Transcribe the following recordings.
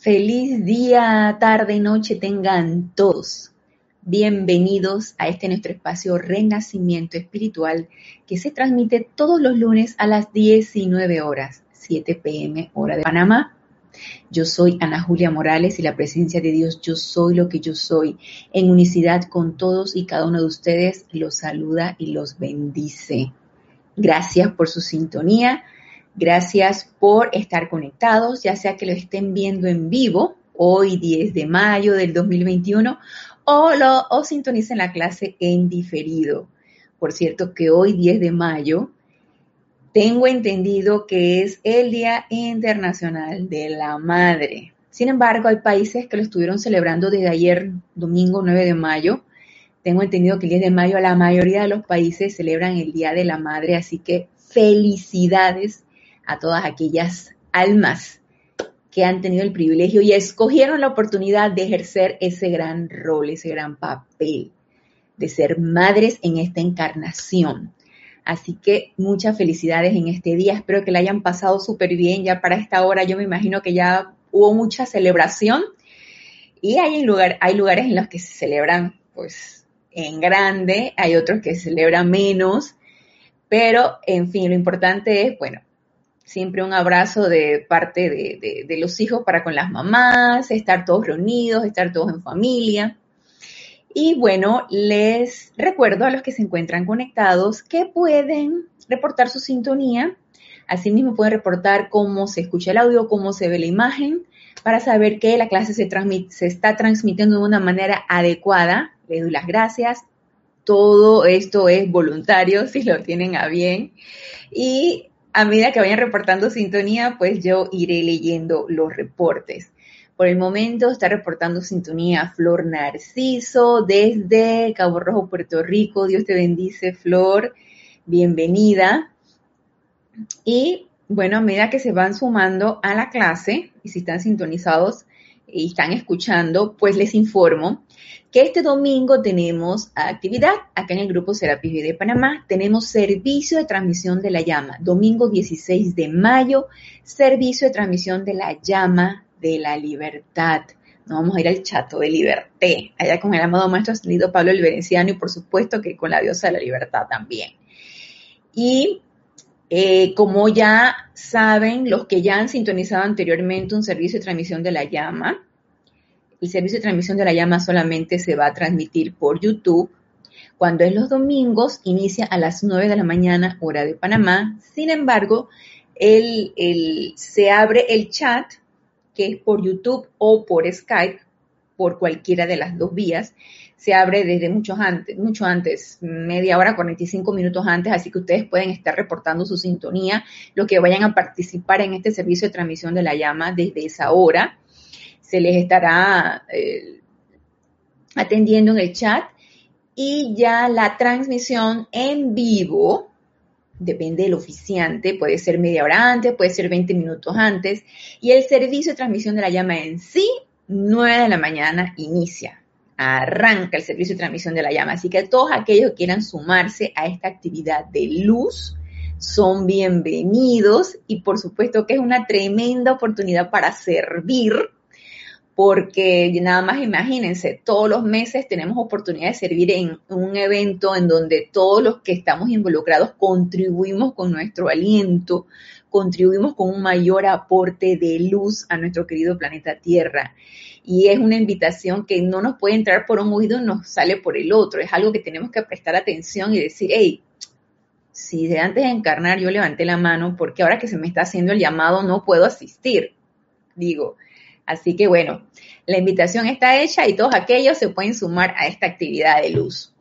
Feliz día, tarde y noche tengan todos. Bienvenidos a este nuestro espacio Renacimiento Espiritual que se transmite todos los lunes a las 19 horas, 7 pm hora de Panamá. Yo soy Ana Julia Morales y la presencia de Dios, yo soy lo que yo soy, en unicidad con todos y cada uno de ustedes, los saluda y los bendice. Gracias por su sintonía. Gracias por estar conectados, ya sea que lo estén viendo en vivo, hoy 10 de mayo del 2021, o, lo, o sintonicen la clase en diferido. Por cierto que hoy 10 de mayo tengo entendido que es el Día Internacional de la Madre. Sin embargo, hay países que lo estuvieron celebrando desde ayer, domingo 9 de mayo. Tengo entendido que el 10 de mayo la mayoría de los países celebran el Día de la Madre, así que felicidades a todas aquellas almas que han tenido el privilegio y escogieron la oportunidad de ejercer ese gran rol, ese gran papel de ser madres en esta encarnación. Así que muchas felicidades en este día. Espero que la hayan pasado súper bien. Ya para esta hora yo me imagino que ya hubo mucha celebración y hay, lugar, hay lugares en los que se celebran pues en grande, hay otros que se celebran menos, pero en fin, lo importante es, bueno, siempre un abrazo de parte de, los hijos para con las mamás, estar todos reunidos, estar todos en familia. Y bueno, les recuerdo a los que se encuentran conectados que pueden reportar su sintonía. Asimismo pueden reportar cómo se escucha el audio, cómo se ve la imagen, para saber que la clase se, se está transmitiendo de una manera adecuada. Les doy las gracias. Todo esto es voluntario, si lo tienen a bien. Y a medida que vayan reportando sintonía, pues yo iré leyendo los reportes. Por el momento está reportando sintonía Flor Narciso desde Cabo Rojo, Puerto Rico. Dios te bendice, Flor. Bienvenida. Y bueno, a medida que se van sumando a la clase y si están sintonizados y están escuchando, pues les informo que este domingo tenemos actividad acá en el grupo Serapis de Panamá. Tenemos servicio de transmisión de la llama. Domingo 16 de mayo, servicio de transmisión de la llama de la libertad. Nos vamos a ir al chato de liberté, allá con el amado maestro ascendido Pablo el Veneciano y por supuesto que con la diosa de la libertad también. Y eh, como ya saben, los que ya han sintonizado anteriormente un servicio de transmisión de la llama, el servicio de transmisión de la llama solamente se va a transmitir por YouTube. Cuando es los domingos, inicia a las 9 de la mañana, hora de Panamá. Sin embargo, se abre el chat, que es por YouTube o por Skype, por cualquiera de las dos vías. Se abre desde mucho antes, mucho antes, media hora, 45 minutos antes, así que ustedes pueden estar reportando su sintonía, los que vayan a participar en este servicio de transmisión de la llama desde esa hora se les estará eh, atendiendo en el chat. Y ya la transmisión en vivo, depende del oficiante, puede ser media hora antes, puede ser 20 minutos antes, y el servicio de transmisión de la llama en sí, 9 de la mañana inicia, arranca el servicio de transmisión de la llama, así que todos aquellos que quieran sumarse a esta actividad de luz, son bienvenidos. Y por supuesto que es una tremenda oportunidad para servir porque nada más imagínense, todos los meses tenemos oportunidad de servir en un evento en donde todos los que estamos involucrados contribuimos con nuestro aliento, contribuimos con un mayor aporte de luz a nuestro querido planeta Tierra. Y es una invitación que no nos puede entrar por un oído nos sale por el otro. Es algo que tenemos que prestar atención y decir, hey, si de antes de encarnar yo levanté la mano, porque ahora que se me está haciendo el llamado no puedo asistir? Digo, Así que bueno, la invitación está hecha y todos aquellos se pueden sumar a esta actividad de luz.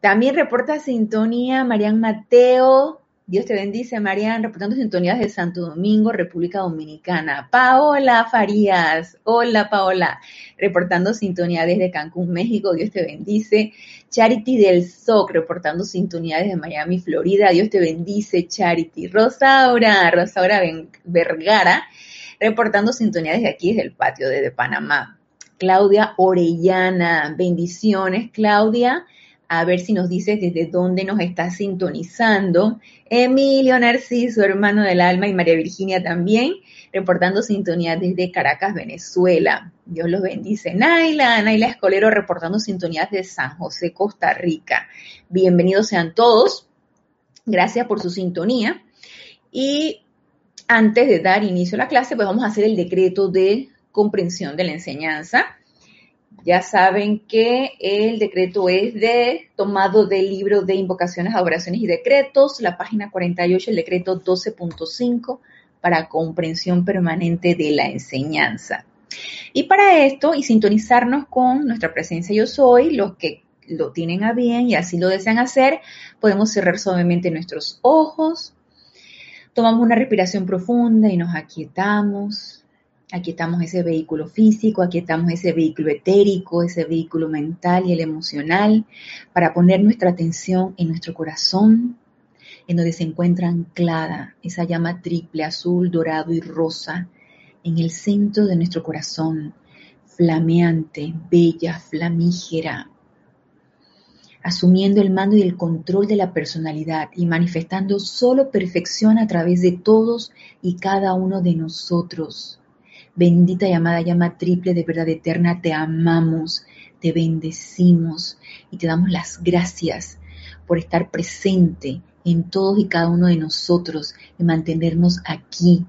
También reporta sintonía Marian Mateo. Dios te bendice, Marian, reportando sintonías de Santo Domingo, República Dominicana. Paola Farías, hola Paola, reportando sintonía desde Cancún, México, Dios te bendice. Charity del SOC, reportando sintonía desde Miami, Florida, Dios te bendice, Charity. Rosaura, Rosaura Vergara, reportando sintonía desde aquí, desde el patio de Panamá. Claudia Orellana, bendiciones, Claudia, a ver si nos dices desde dónde nos está sintonizando. Emilio Narciso, hermano del alma, y María Virginia también, reportando sintonía desde Caracas, Venezuela. Dios los bendice. Naila, Naila Escolero, reportando sintonías de San José, Costa Rica. Bienvenidos sean todos. Gracias por su sintonía. Y antes de dar inicio a la clase, pues vamos a hacer el decreto de comprensión de la enseñanza. Ya saben que el decreto es de tomado del libro de invocaciones, adoraciones y decretos, la página 48, el decreto 12.5 para comprensión permanente de la enseñanza. Y para esto, y sintonizarnos con nuestra presencia yo soy, los que lo tienen a bien y así lo desean hacer, podemos cerrar suavemente nuestros ojos, tomamos una respiración profunda y nos aquietamos, Aquietamos ese vehículo físico, aquietamos ese vehículo etérico, ese vehículo mental y el emocional, para poner nuestra atención en nuestro corazón, en donde se encuentra anclada esa llama triple, azul, dorado y rosa, en el centro de nuestro corazón, flameante, bella, flamígera, asumiendo el mando y el control de la personalidad y manifestando solo perfección a través de todos y cada uno de nosotros. Bendita y amada llama triple de verdad eterna, te amamos, te bendecimos y te damos las gracias por estar presente en todos y cada uno de nosotros y mantenernos aquí,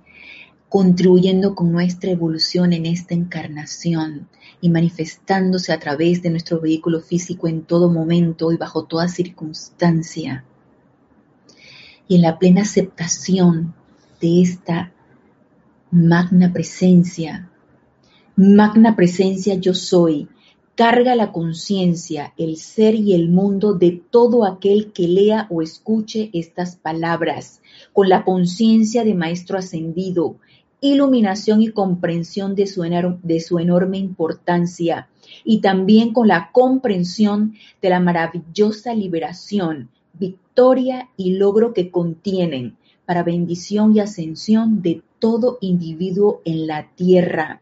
contribuyendo con nuestra evolución en esta encarnación y manifestándose a través de nuestro vehículo físico en todo momento y bajo toda circunstancia. Y en la plena aceptación de esta Magna presencia, magna presencia yo soy, carga la conciencia, el ser y el mundo de todo aquel que lea o escuche estas palabras, con la conciencia de Maestro Ascendido, iluminación y comprensión de su, enorme importancia, y también con la comprensión de la maravillosa liberación, victoria y logro que contienen para bendición y ascensión de todo individuo en la tierra.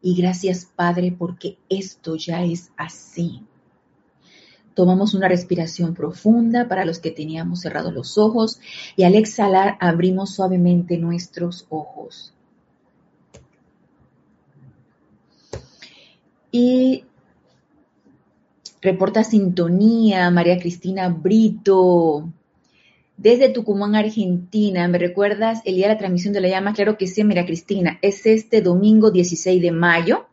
Y gracias Padre porque esto ya es así. Tomamos una respiración profunda para los que teníamos cerrados los ojos y al exhalar abrimos suavemente nuestros ojos. Y reporta sintonía María Cristina Brito desde Tucumán, Argentina. ¿Me recuerdas el día de la transmisión de la llama? Claro que sí, mira Cristina, es este domingo 16 de mayo,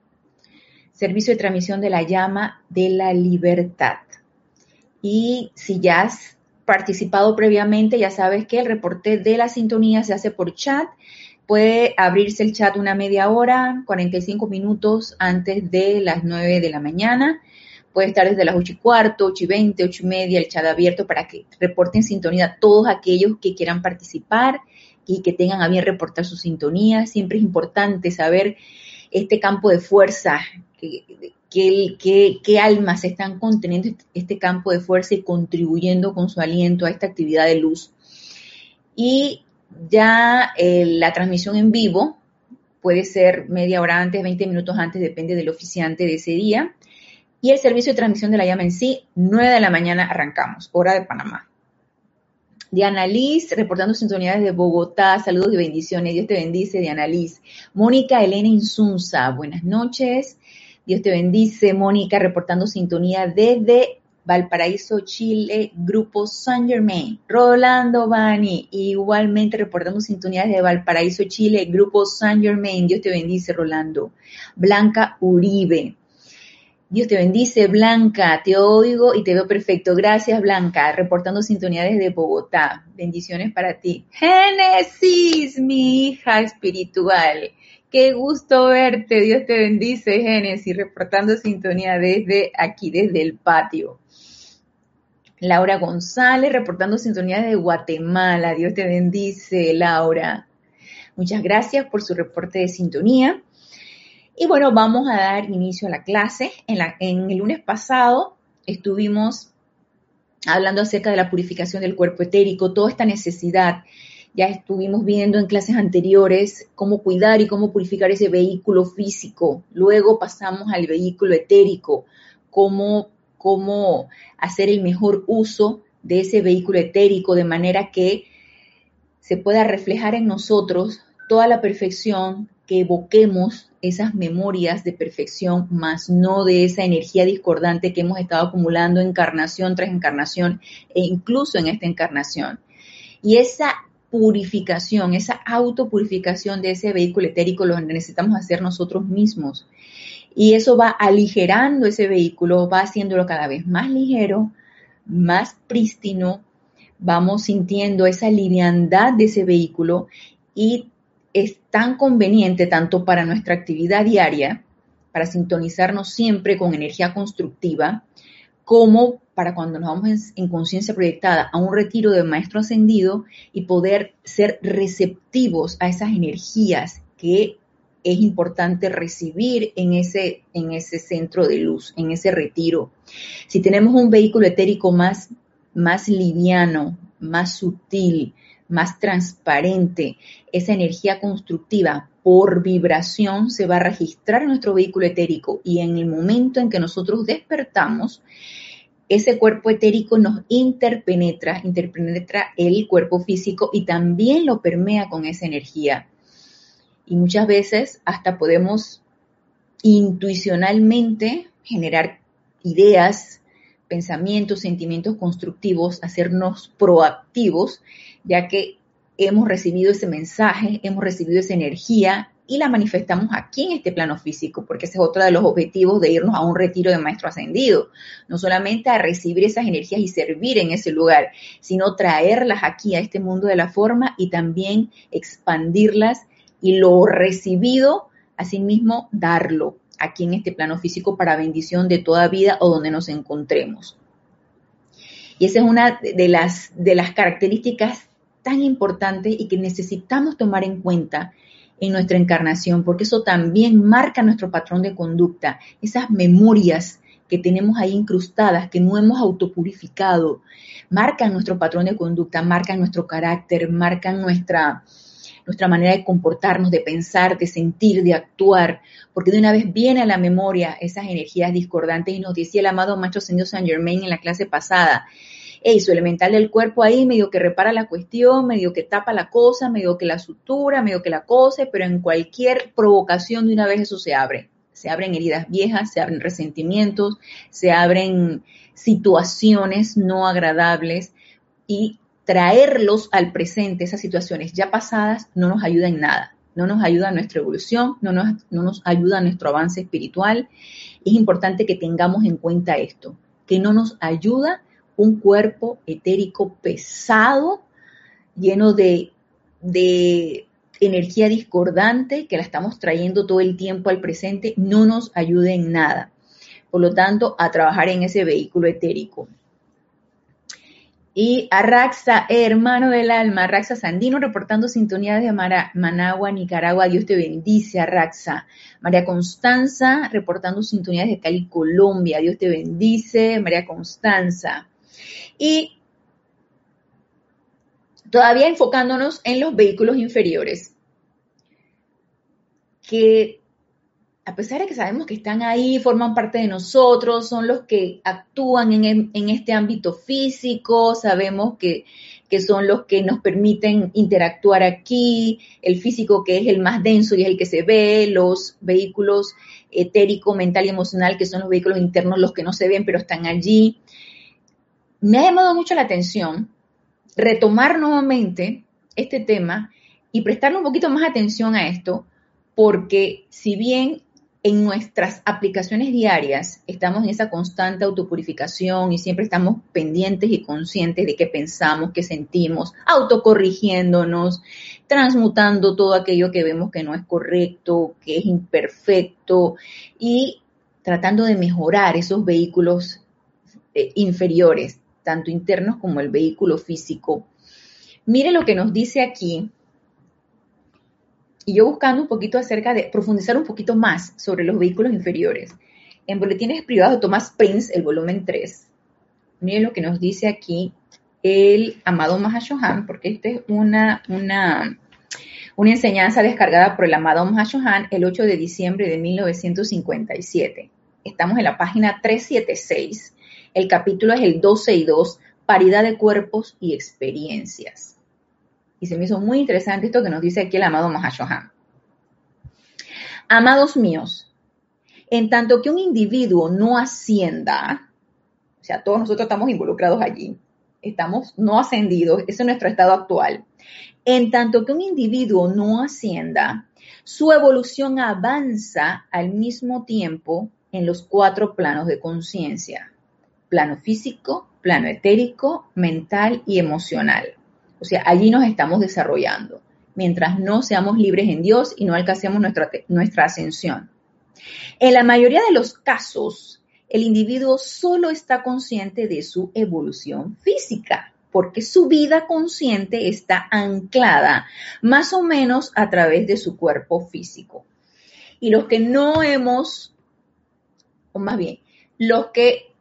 servicio de transmisión de la llama de la libertad. Y si ya has participado previamente, ya sabes que el reporte de la sintonía se hace por chat. Puede abrirse el chat una media hora, 45 minutos antes de las 9 de la mañana Puede estar desde las 8 y cuarto, 8 y 20, 8 y media, el chat abierto para que reporten sintonía todos aquellos que quieran participar y que tengan a bien reportar su sintonía. Siempre es importante saber este campo de fuerza, qué almas están conteniendo este, este campo de fuerza y contribuyendo con su aliento a esta actividad de luz. Y ya eh, la transmisión en vivo puede ser media hora antes, 20 minutos antes, depende del oficiante de ese día. Y el servicio de transmisión de la llama en sí, 9 de la mañana arrancamos, hora de Panamá. Diana Liz, reportando sintonía de Bogotá. Saludos y bendiciones. Dios te bendice, Diana Liz. Mónica Elena Insunza, buenas noches. Dios te bendice. Mónica, reportando sintonía desde Valparaíso, Chile, Grupo San Germain. Rolando Bani, igualmente reportando sintonía desde Valparaíso, Chile, Grupo San Germain. Dios te bendice, Rolando. Blanca Uribe. Dios te bendice, Blanca. Te oigo y te veo perfecto. Gracias, Blanca. Reportando sintonía desde Bogotá. Bendiciones para ti. Génesis, mi hija espiritual. Qué gusto verte. Dios te bendice, Génesis. Reportando sintonía desde aquí, desde el patio. Laura González, reportando sintonía de Guatemala. Dios te bendice, Laura. Muchas gracias por su reporte de sintonía. Y bueno, vamos a dar inicio a la clase. En, en el lunes pasado estuvimos hablando acerca de la purificación del cuerpo etérico, toda esta necesidad. Ya estuvimos viendo en clases anteriores cómo cuidar y cómo purificar ese vehículo físico. Luego pasamos al vehículo etérico, cómo, cómo hacer el mejor uso de ese vehículo etérico de manera que se pueda reflejar en nosotros toda la perfección, que evoquemos esas memorias de perfección, más no de esa energía discordante que hemos estado acumulando encarnación tras encarnación e incluso en esta encarnación. Y esa purificación, esa autopurificación de ese vehículo etérico lo necesitamos hacer nosotros mismos. Y eso va aligerando ese vehículo, va haciéndolo cada vez más ligero, más prístino, vamos sintiendo esa liviandad de ese vehículo y es tan conveniente tanto para nuestra actividad diaria, para sintonizarnos siempre con energía constructiva, como para cuando nos vamos en, conciencia proyectada a un retiro de maestro ascendido y poder ser receptivos a esas energías que es importante recibir en ese, en ese centro de luz, en ese retiro. Si tenemos un vehículo etérico más, más liviano, más sutil, más transparente, esa energía constructiva por vibración se va a registrar en nuestro vehículo etérico y en el momento en que nosotros despertamos, ese cuerpo etérico nos interpenetra, interpenetra el cuerpo físico y también lo permea con esa energía. Y muchas veces hasta podemos intuicionalmente generar ideas, pensamientos, sentimientos constructivos, hacernos proactivos ya que hemos recibido ese mensaje, hemos recibido esa energía y la manifestamos aquí en este plano físico, porque ese es otro de los objetivos de irnos a un retiro de maestro ascendido, no solamente a recibir esas energías y servir en ese lugar, sino traerlas aquí a este mundo de la forma y también expandirlas y lo recibido, asimismo, darlo aquí en este plano físico para bendición de toda vida o donde nos encontremos. Y esa es una de las, de las características tan importante y que necesitamos tomar en cuenta en nuestra encarnación, porque eso también marca nuestro patrón de conducta, esas memorias que tenemos ahí incrustadas, que no hemos autopurificado, marcan nuestro patrón de conducta, marcan nuestro carácter, marcan nuestra, nuestra manera de comportarnos, de pensar, de sentir, de actuar, porque de una vez viene a la memoria esas energías discordantes y nos decía el amado Maestro Señor Saint Germain en la clase pasada, hey, su elemental del cuerpo ahí medio que repara la cuestión, medio que tapa la cosa, medio que la sutura, medio que la cose, pero en cualquier provocación de una vez eso se abre. Se abren heridas viejas, se abren resentimientos, se abren situaciones no agradables y traerlos al presente, esas situaciones ya pasadas, no nos ayuda en nada. No nos ayuda a nuestra evolución, no nos, no nos ayuda a nuestro avance espiritual. Es importante que tengamos en cuenta esto, que no nos ayuda un cuerpo etérico pesado, lleno de, de energía discordante que la estamos trayendo todo el tiempo al presente, no nos ayude en nada. Por lo tanto, a trabajar en ese vehículo etérico. Y Arraxa, hermano del alma, Arraxa Sandino, reportando sintonía de Managua, Nicaragua. Dios te bendice, Arraxa. María Constanza, reportando sintonía de Cali, Colombia. Dios te bendice, María Constanza. Y todavía enfocándonos en los vehículos inferiores, que a pesar de que sabemos que están ahí, forman parte de nosotros, son los que actúan en, este ámbito físico, sabemos que, que, son los que nos permiten interactuar aquí, el físico que es el más denso y es el que se ve, los vehículos etérico, mental y emocional, que son los vehículos internos, los que no se ven pero están allí. Me ha llamado mucho la atención retomar nuevamente este tema y prestarle un poquito más atención a esto, porque si bien en nuestras aplicaciones diarias estamos en esa constante autopurificación y siempre estamos pendientes y conscientes de qué pensamos, qué sentimos, autocorrigiéndonos, transmutando todo aquello que vemos que no es correcto, que es imperfecto y tratando de mejorar esos vehículos eh, inferiores tanto internos como el vehículo físico. Mire lo que nos dice aquí. Y yo buscando un poquito acerca de profundizar un poquito más sobre los vehículos inferiores. En Boletines Privados de Thomas Prince, el volumen 3, mire lo que nos dice aquí el amado Mahashohan, porque esta es una, una, una enseñanza descargada por el amado Mahashohan el 8 de diciembre de 1957. Estamos en la página 376. El capítulo es el 12 y 2, paridad de cuerpos y experiencias. Y se me hizo muy interesante esto que nos dice aquí el amado Mahashohan. Amados míos, en tanto que un individuo no ascienda, o sea, todos nosotros estamos involucrados allí, estamos no ascendidos, ese es nuestro estado actual. En tanto que un individuo no ascienda, su evolución avanza al mismo tiempo en los cuatro planos de conciencia, plano físico, plano etérico, mental y emocional. O sea, allí nos estamos desarrollando, mientras no seamos libres en Dios y no alcancemos nuestra, nuestra ascensión. En la mayoría de los casos, el individuo solo está consciente de su evolución física, porque su vida consciente está anclada más o menos a través de su cuerpo físico. Y los que no hemos, o más bien, los que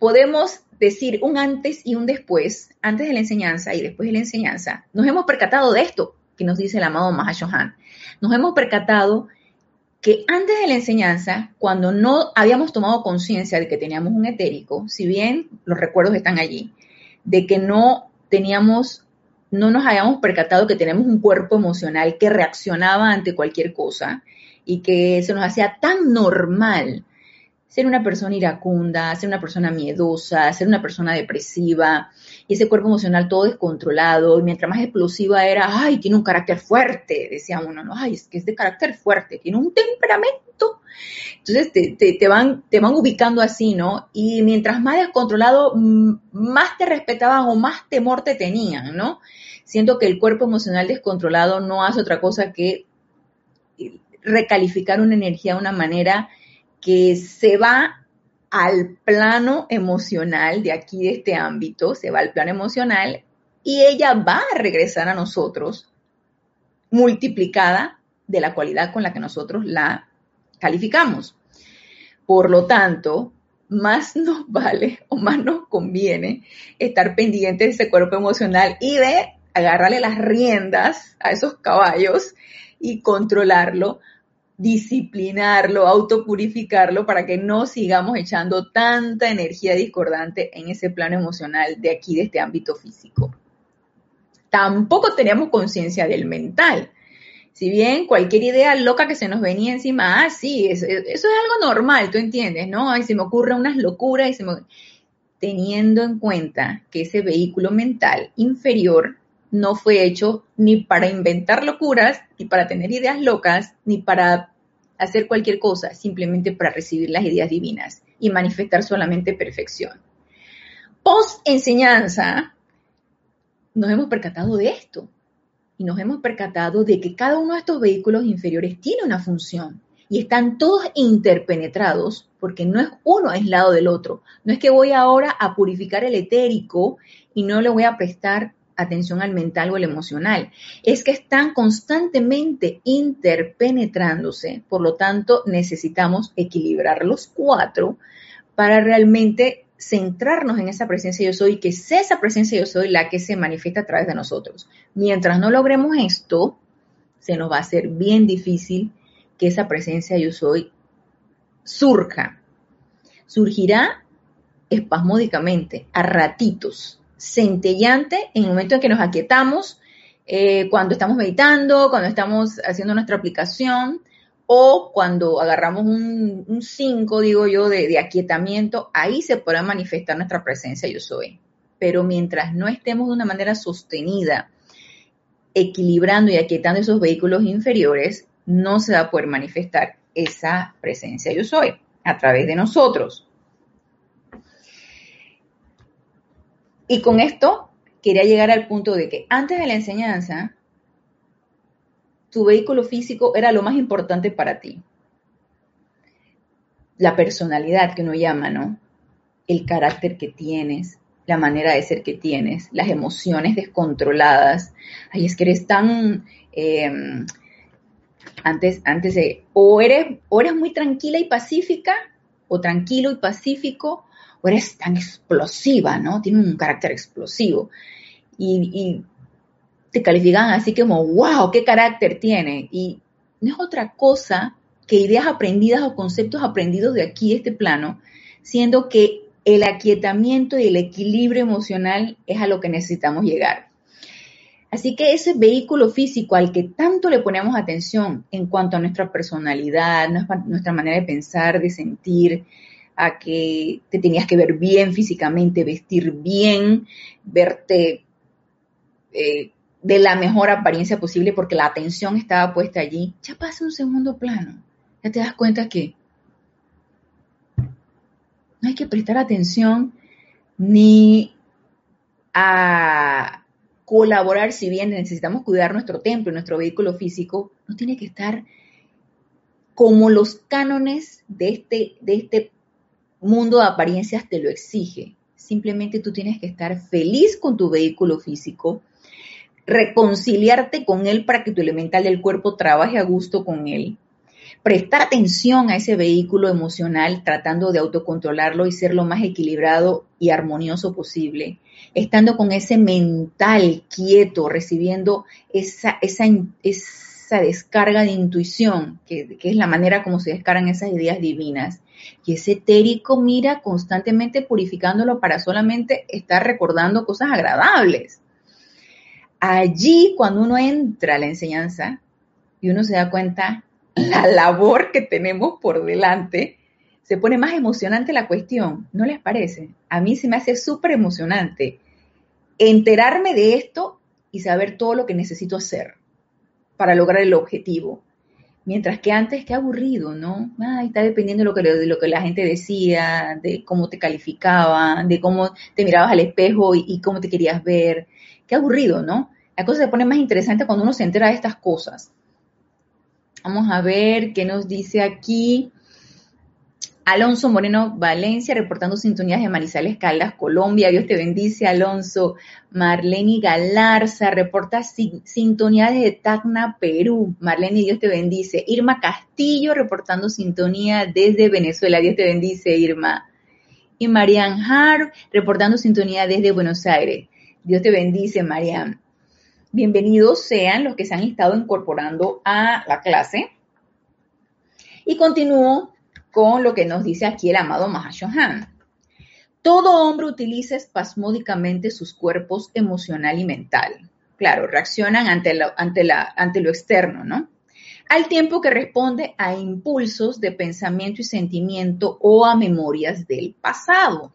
podemos decir un antes y un después, antes de la enseñanza y después de la enseñanza, nos hemos percatado de esto que nos dice el amado Mahashohan. Nos hemos percatado que antes de la enseñanza, cuando no habíamos tomado conciencia de que teníamos un etérico, si bien los recuerdos están allí, de que no teníamos, no nos habíamos percatado que tenemos un cuerpo emocional que reaccionaba ante cualquier cosa y que se nos hacía tan normal ser una persona iracunda, ser una persona miedosa, ser una persona depresiva, y ese cuerpo emocional todo descontrolado, y mientras más explosiva era, ay, tiene un carácter fuerte, decía uno, no, ay, es que es de carácter fuerte, tiene un temperamento. Entonces te, van, te van ubicando así, ¿no? Y mientras más descontrolado, más te respetaban o más temor te tenían, ¿no? Siento que el cuerpo emocional descontrolado no hace otra cosa que recalificar una energía de una manera que se va al plano emocional de aquí, de este ámbito, se va al plano emocional y ella va a regresar a nosotros multiplicada de la cualidad con la que nosotros la calificamos. Por lo tanto, más nos vale o más nos conviene estar pendientes de ese cuerpo emocional y de agarrarle las riendas a esos caballos y controlarlo disciplinarlo, autopurificarlo para que no sigamos echando tanta energía discordante en ese plano emocional de aquí, de este ámbito físico. Tampoco teníamos conciencia del mental. Si bien cualquier idea loca que se nos venía encima, ah, sí, eso, es algo normal, tú entiendes, ¿no? Ay, se me ocurren unas locuras y se me... Teniendo en cuenta que ese vehículo mental inferior no fue hecho ni para inventar locuras, ni para tener ideas locas, ni para hacer cualquier cosa, simplemente para recibir las ideas divinas y manifestar solamente perfección. Post enseñanza, nos hemos percatado de esto y nos hemos percatado de que cada uno de estos vehículos inferiores tiene una función y están todos interpenetrados porque no es uno aislado del otro. No es que voy ahora a purificar el etérico y no le voy a prestar atención al mental o al emocional. Es que están constantemente interpenetrándose, por lo tanto necesitamos equilibrar los cuatro para realmente centrarnos en esa presencia yo soy, que sea esa presencia yo soy la que se manifiesta a través de nosotros. Mientras no logremos esto, se nos va a hacer bien difícil que esa presencia yo soy surja. Surgirá espasmódicamente, a ratitos, centellante en el momento en que nos aquietamos, eh, cuando estamos meditando, cuando estamos haciendo nuestra aplicación o cuando agarramos un 5, digo yo, de, de aquietamiento, ahí se podrá manifestar nuestra presencia yo soy. Pero mientras no estemos de una manera sostenida, equilibrando y aquietando esos vehículos inferiores, no se va a poder manifestar esa presencia yo soy a través de nosotros. Y con esto quería llegar al punto de que antes de la enseñanza, tu vehículo físico era lo más importante para ti. La personalidad que uno llama, ¿no? El carácter que tienes, la manera de ser que tienes, las emociones descontroladas. Ay, es que eres tan... Em, antes, antes o eres, o eres muy tranquila y pacífica, o tranquilo y pacífico, eres tan explosiva, ¿no? Tiene un carácter explosivo. Y, y te califican así como, wow, qué carácter tiene. Y no es otra cosa que ideas aprendidas o conceptos aprendidos de aquí, este plano, siendo que el aquietamiento y el equilibrio emocional es a lo que necesitamos llegar. Así que ese vehículo físico al que tanto le ponemos atención en cuanto a nuestra personalidad, nuestra manera de pensar, de sentir, a que te tenías que ver bien físicamente, vestir bien, verte eh, de la mejor apariencia posible porque la atención estaba puesta allí, ya pasa un segundo plano. Ya te das cuenta que no hay que prestar atención ni a colaborar, si bien necesitamos cuidar nuestro templo, nuestro vehículo físico, no tiene que estar como los cánones de este, de este mundo de apariencias te lo exige. Simplemente tú tienes que estar feliz con tu vehículo físico, reconciliarte con él para que tu elemental del cuerpo trabaje a gusto con él, prestar atención a ese vehículo emocional tratando de autocontrolarlo y ser lo más equilibrado y armonioso posible estando con ese mental quieto, recibiendo esa, esa, descarga de intuición, que, que, es la manera como se descargan esas ideas divinas. Y ese etérico mira constantemente purificándolo para solamente estar recordando cosas agradables. Allí, cuando uno entra a la enseñanza y uno se da cuenta la labor que tenemos por delante, se pone más emocionante la cuestión, ¿no les parece? A mí se me hace súper emocionante enterarme de esto y saber todo lo que necesito hacer para lograr el objetivo. Mientras que antes, qué aburrido, ¿no? Ay, está dependiendo de lo, que, de lo que la gente decía, de cómo te calificaban, de cómo te mirabas al espejo y, y cómo te querías ver. Qué aburrido, ¿no? La cosa se pone más interesante cuando uno se entera de estas cosas. Vamos a ver qué nos dice aquí. Alonso Moreno Valencia, reportando sintonías de Manizales Caldas, Colombia. Dios te bendice, Alonso. Marlene Galarza, reporta sintonía de Tacna, Perú. Marlene, Dios te bendice. Irma Castillo, reportando sintonía desde Venezuela. Dios te bendice, Irma. Y Marian Harp, reportando sintonía desde Buenos Aires. Dios te bendice, Marian. Bienvenidos sean los que se han estado incorporando a la clase. Y continúo con lo que nos dice aquí el amado Mahashohan. Todo hombre utiliza espasmódicamente sus cuerpos emocional y mental. Claro, reaccionan ante ante lo externo, ¿no? Al tiempo que responde a impulsos de pensamiento y sentimiento o a memorias del pasado,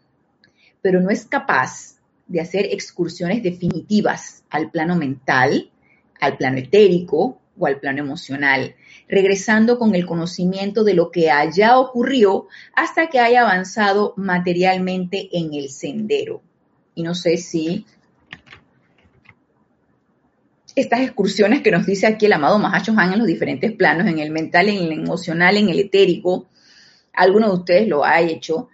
pero no es capaz de hacer excursiones definitivas al plano mental, al plano etérico o al plano emocional, regresando con el conocimiento de lo que haya ocurrido hasta que haya avanzado materialmente en el sendero. Y no sé si estas excursiones que nos dice aquí el amado Mahacho Han en los diferentes planos, en el mental, en el emocional, en el etérico, alguno de ustedes lo ha hecho.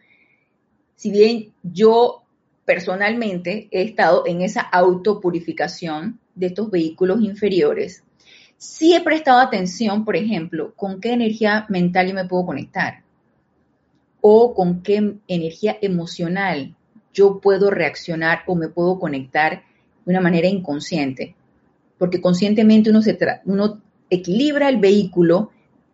Si bien yo personalmente he estado en esa autopurificación de estos vehículos inferiores, Sí he prestado atención, por ejemplo, con qué energía mental yo me puedo conectar o con qué energía emocional yo puedo reaccionar o me puedo conectar de una manera inconsciente. Porque conscientemente uno, equilibra el vehículo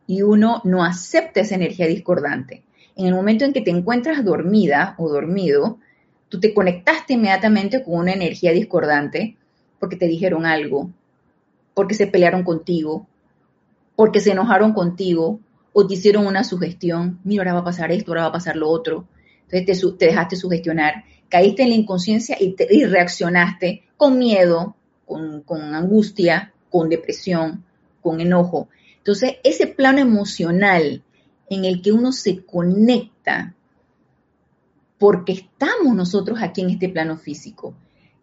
y uno no acepta esa energía discordante. En el momento en que te encuentras dormida o dormido, tú te conectaste inmediatamente con una energía discordante porque te dijeron algo, porque se pelearon contigo, porque se enojaron contigo o te hicieron una sugestión, mira, ahora va a pasar esto, ahora va a pasar lo otro. Entonces te, dejaste sugestionar, caíste en la inconsciencia y, reaccionaste con miedo, con, con angustia, con depresión, con enojo. Entonces, ese plano emocional en el que uno se conecta porque estamos nosotros aquí en este plano físico.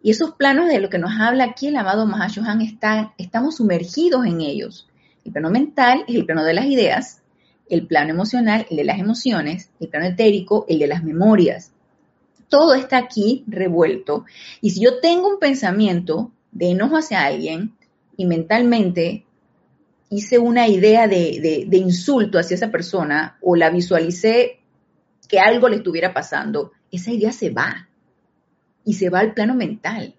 Y esos planos de lo que nos habla aquí el amado Mahashohan, están, estamos sumergidos en ellos. El plano mental es el plano de las ideas, el plano emocional, el de las emociones, el plano etérico, el de las memorias. todo está aquí revuelto. Y si yo tengo un pensamiento de enojo hacia alguien y mentalmente hice una idea de, insulto hacia esa persona o la visualicé que algo le estuviera pasando, esa idea se va y se va al plano mental.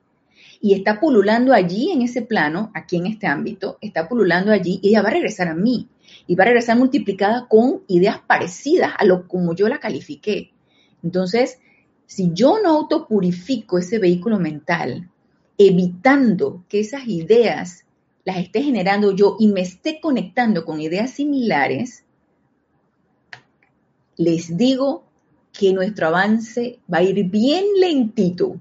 Y está pululando allí en ese plano, aquí en este ámbito, está pululando allí y ella va a regresar a mí. Y va a regresar multiplicada con ideas parecidas a lo como yo la califiqué. Entonces, si yo no autopurifico ese vehículo mental, evitando que esas ideas las esté generando yo y me esté conectando con ideas similares, les digo que nuestro avance va a ir bien lentito.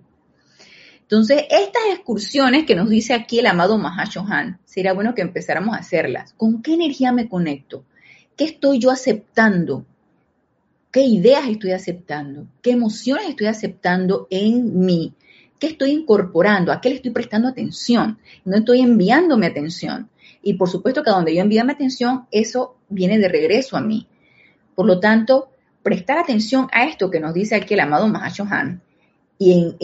Entonces, estas excursiones que nos dice aquí el amado Mahashohan, sería bueno que empezáramos a hacerlas. ¿Con qué energía me conecto? ¿Qué estoy yo aceptando? ¿Qué ideas estoy aceptando? ¿Qué emociones estoy aceptando en mí? ¿Qué estoy incorporando? ¿A qué le estoy prestando atención? No estoy enviándome atención. Y por supuesto que a donde yo envío mi atención, eso viene de regreso a mí. Por lo tanto, prestar atención a esto que nos dice aquí el amado Mahashohan y, en,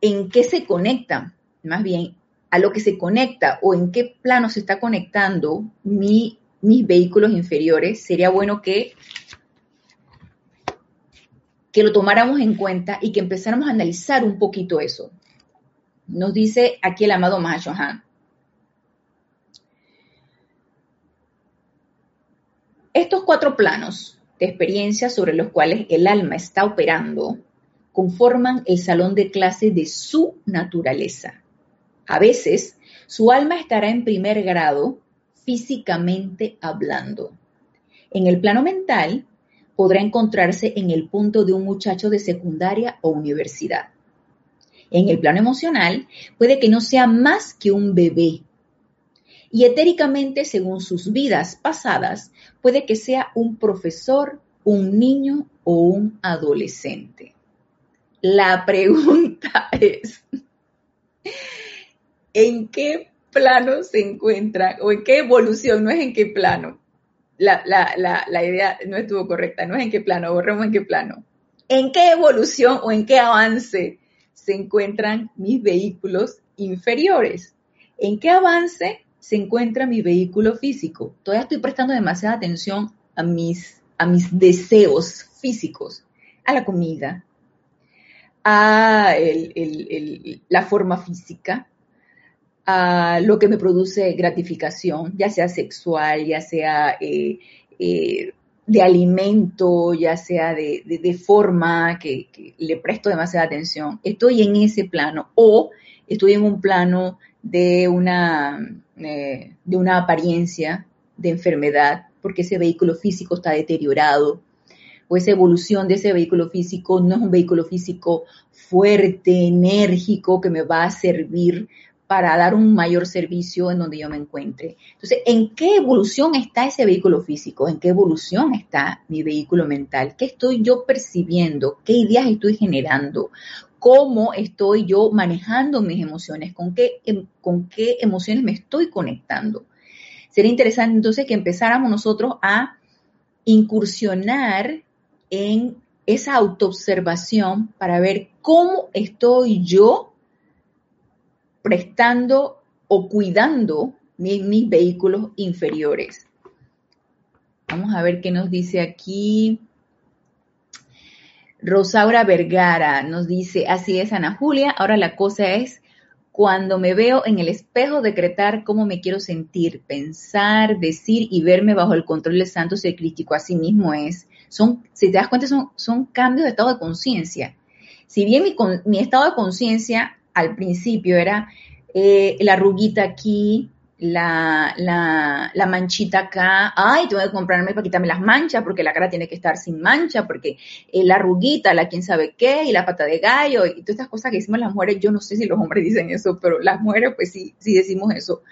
en qué se conecta, más bien a lo que se conecta o en qué plano se está conectando mi, mis vehículos inferiores, sería bueno que que lo tomáramos en cuenta y que empezáramos a analizar un poquito eso. Nos dice aquí el amado Mahashohan. Estos cuatro planos de experiencia sobre los cuales el alma está operando conforman el salón de clase de su naturaleza. A veces, su alma estará en primer grado físicamente hablando. En el plano mental, podrá encontrarse en el punto de un muchacho de secundaria o universidad. En el plano emocional, puede que no sea más que un bebé. Y etéricamente, según sus vidas pasadas, puede que sea un profesor, un niño o un adolescente. La pregunta es, ¿en qué plano se encuentra o en qué evolución? No es en qué plano la, la, la, idea no estuvo correcta, no es en qué plano, borremos en qué plano. ¿En qué evolución o en qué avance se encuentran mis vehículos inferiores? ¿En qué avance se encuentra mi vehículo físico? Todavía estoy prestando demasiada atención a mis, a mis deseos físicos, a la comida, a la forma física, a lo que me produce gratificación, ya sea sexual, ya sea eh, eh, de alimento, ya sea de, forma que, le presto demasiada atención. Estoy en ese plano o estoy en un plano de una, eh, de una apariencia de enfermedad, porque ese vehículo físico está deteriorado, o esa evolución de ese vehículo físico no es un vehículo físico fuerte, enérgico, que me va a servir para dar un mayor servicio en donde yo me encuentre. Entonces, ¿en qué evolución está ese vehículo físico? ¿En qué evolución está mi vehículo mental? ¿Qué estoy yo percibiendo? ¿Qué ideas estoy generando? ¿Cómo estoy yo manejando mis emociones? ¿Con qué, em, con qué emociones me estoy conectando? Sería interesante entonces que empezáramos nosotros a incursionar en esa autoobservación para ver cómo estoy yo prestando o cuidando mis, vehículos inferiores. Vamos a ver qué nos dice aquí. Rosaura Vergara nos dice, así es Ana Julia, ahora la cosa es cuando me veo en el espejo decretar cómo me quiero sentir, pensar, decir y verme bajo el control del santo ser crítico, así mismo es. Son, si te das cuenta, son, son cambios de estado de conciencia. Si bien mi, mi estado de conciencia al principio era eh, la arruguita aquí, la, la, manchita acá, ay, tengo que comprarme para quitarme las manchas, porque la cara tiene que estar sin mancha, porque eh, la arruguita, la quién sabe qué, y la pata de gallo, y todas estas cosas que decimos las mujeres, yo no sé si los hombres dicen eso, pero las mujeres pues sí, sí decimos eso.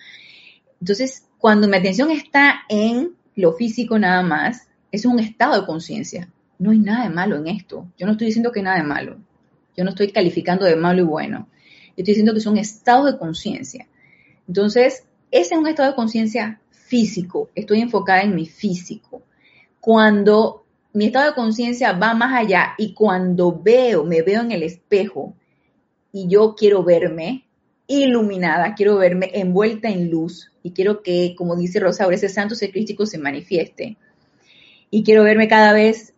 Entonces, cuando mi atención está en lo físico nada más, es un estado de conciencia. No hay nada de malo en esto. Yo no estoy diciendo que nada de malo. Yo no estoy calificando de malo y bueno estoy diciendo que son estados de conciencia. Entonces, ese es un estado de conciencia físico. Estoy enfocada en mi físico. Cuando mi estado de conciencia va más allá y cuando veo, me veo en el espejo y yo quiero verme iluminada, quiero verme envuelta en luz y quiero que, como dice Rosaura, ese santo ser se manifieste. Y quiero verme cada vez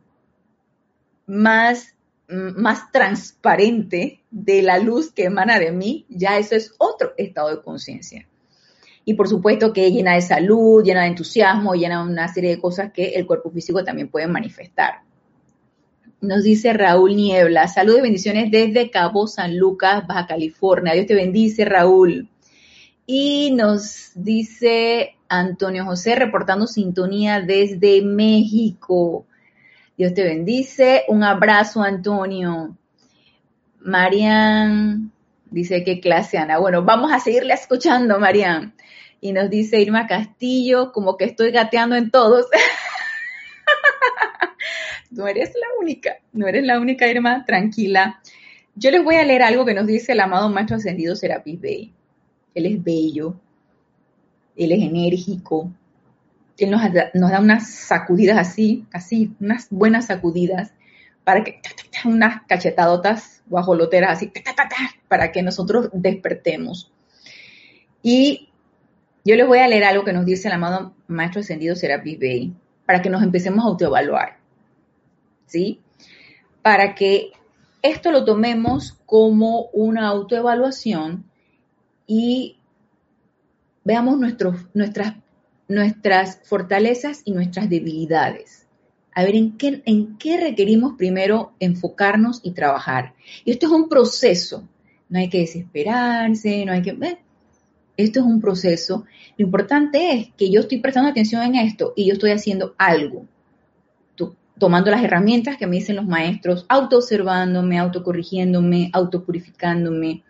más, más transparente de la luz que emana de mí, ya eso es otro estado de conciencia. Y por supuesto que llena de salud, llena de entusiasmo, llena de una serie de cosas que el cuerpo físico también puede manifestar. Nos dice Raúl Niebla, saludos y bendiciones desde Cabo San Lucas, Baja California. Dios te bendice, Raúl. Y nos dice Antonio José, reportando sintonía desde México. Dios te bendice. Un abrazo, Antonio. Marian dice qué clase, Ana. Bueno, vamos a seguirle escuchando, Marian. Y nos dice Irma Castillo, como que estoy gateando en todos. no eres la única, no eres la única, Irma, tranquila. Yo les voy a leer algo que nos dice el amado Maestro Ascendido Serapis Bey. Él es bello, él es enérgico, él nos, da unas sacudidas así, así, unas buenas sacudidas, para que, unas cachetadotas guajoloteras así, para que nosotros despertemos. Y yo les voy a leer algo que nos dice el amado Maestro Ascendido Serapis Bey, para que nos empecemos a autoevaluar. ¿Sí? Para que esto lo tomemos como una autoevaluación y veamos nuestras, nuestras fortalezas y nuestras debilidades. A ver en qué, en qué requerimos primero enfocarnos y trabajar. Y esto es un proceso. No hay que desesperarse, no hay que... Esto es un proceso. Lo importante es que yo estoy prestando atención en esto y yo estoy haciendo algo. tomando las herramientas que me dicen los maestros, auto-observándome, autocorrigiéndome, autopurificándome.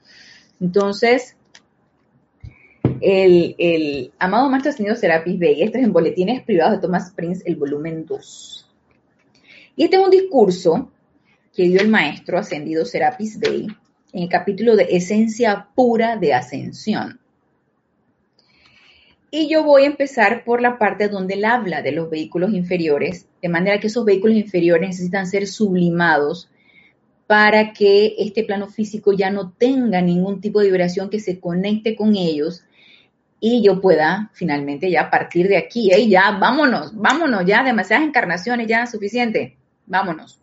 Entonces, el, el amado Maestro Ascendido Serapis Bey, esto es en Boletines Privados de Thomas Prince, el volumen 2. Y este es un discurso que dio el Maestro Ascendido Serapis Bey en el capítulo de Esencia Pura de Ascensión. Y yo voy a empezar por la parte donde él habla de los vehículos inferiores, de manera que esos vehículos inferiores necesitan ser sublimados para que este plano físico ya no tenga ningún tipo de vibración que se conecte con ellos y yo pueda finalmente ya partir de aquí, ¿eh? ya vámonos, vámonos, ya demasiadas encarnaciones, ya suficiente, vámonos.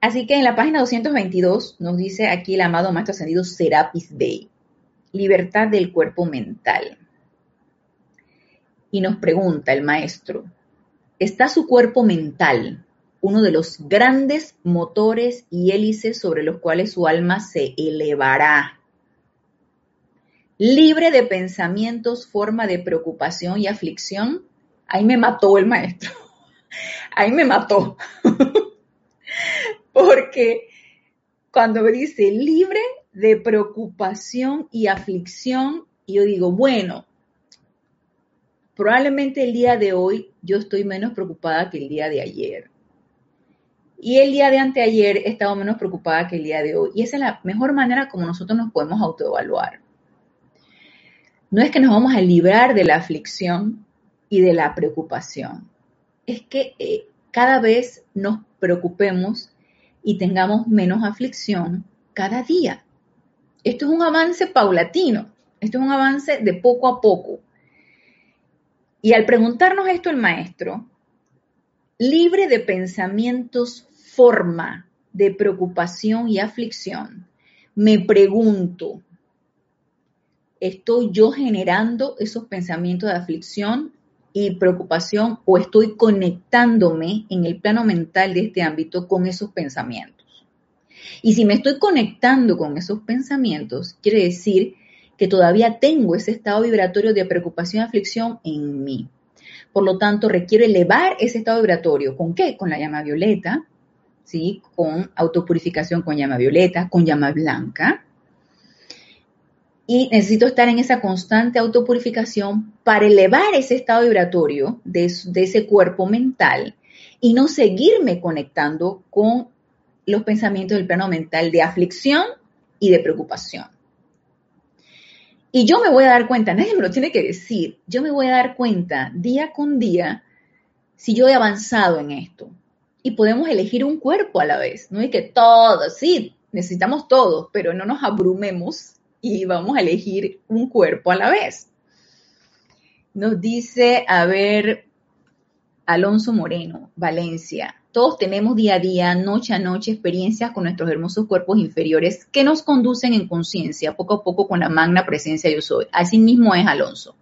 Así que en la página 222 nos dice aquí el amado Maestro Ascendido Serapis Bey, libertad del cuerpo mental. Y nos pregunta el maestro, ¿está su cuerpo mental uno de los grandes motores y hélices sobre los cuales su alma se elevará? Libre de pensamientos, forma de preocupación y aflicción. Ahí me mató el maestro. Ahí me mató. Porque cuando me dice libre de preocupación y aflicción, yo digo, bueno, probablemente el día de hoy yo estoy menos preocupada que el día de ayer. Y el día de anteayer he estado menos preocupada que el día de hoy. Y esa es la mejor manera como nosotros nos podemos autoevaluar. No es que nos vamos a librar de la aflicción y de la preocupación. Es que eh, cada vez nos preocupemos y tengamos menos aflicción cada día. Esto es un avance paulatino. Esto es un avance de poco a poco. Y al preguntarnos esto el maestro, libre de pensamientos forma de preocupación y aflicción, me pregunto, ¿estoy yo generando esos pensamientos de aflicción y preocupación o estoy conectándome en el plano mental de este ámbito con esos pensamientos? Y si me estoy conectando con esos pensamientos, quiere decir que todavía tengo ese estado vibratorio de preocupación y aflicción en mí. Por lo tanto, requiero elevar ese estado vibratorio. ¿Con qué? Con la llama violeta, ¿sí? Con autopurificación con llama violeta, con llama blanca. Y necesito estar en esa constante autopurificación para elevar ese estado vibratorio de, de ese cuerpo mental y no seguirme conectando con los pensamientos del plano mental de aflicción y de preocupación. Y yo me voy a dar cuenta, nadie me lo tiene que decir, yo me voy a dar cuenta día con día si yo he avanzado en esto. Y podemos elegir un cuerpo a la vez, no hay que todos, sí, necesitamos todos, pero no nos abrumemos y vamos a elegir un cuerpo a la vez. Nos dice, a ver, Alonso Moreno, Valencia. Todos tenemos día a día, noche a noche, experiencias con nuestros hermosos cuerpos inferiores que nos conducen en conciencia, poco a poco con la magna presencia yo soy. Así mismo es Alonso.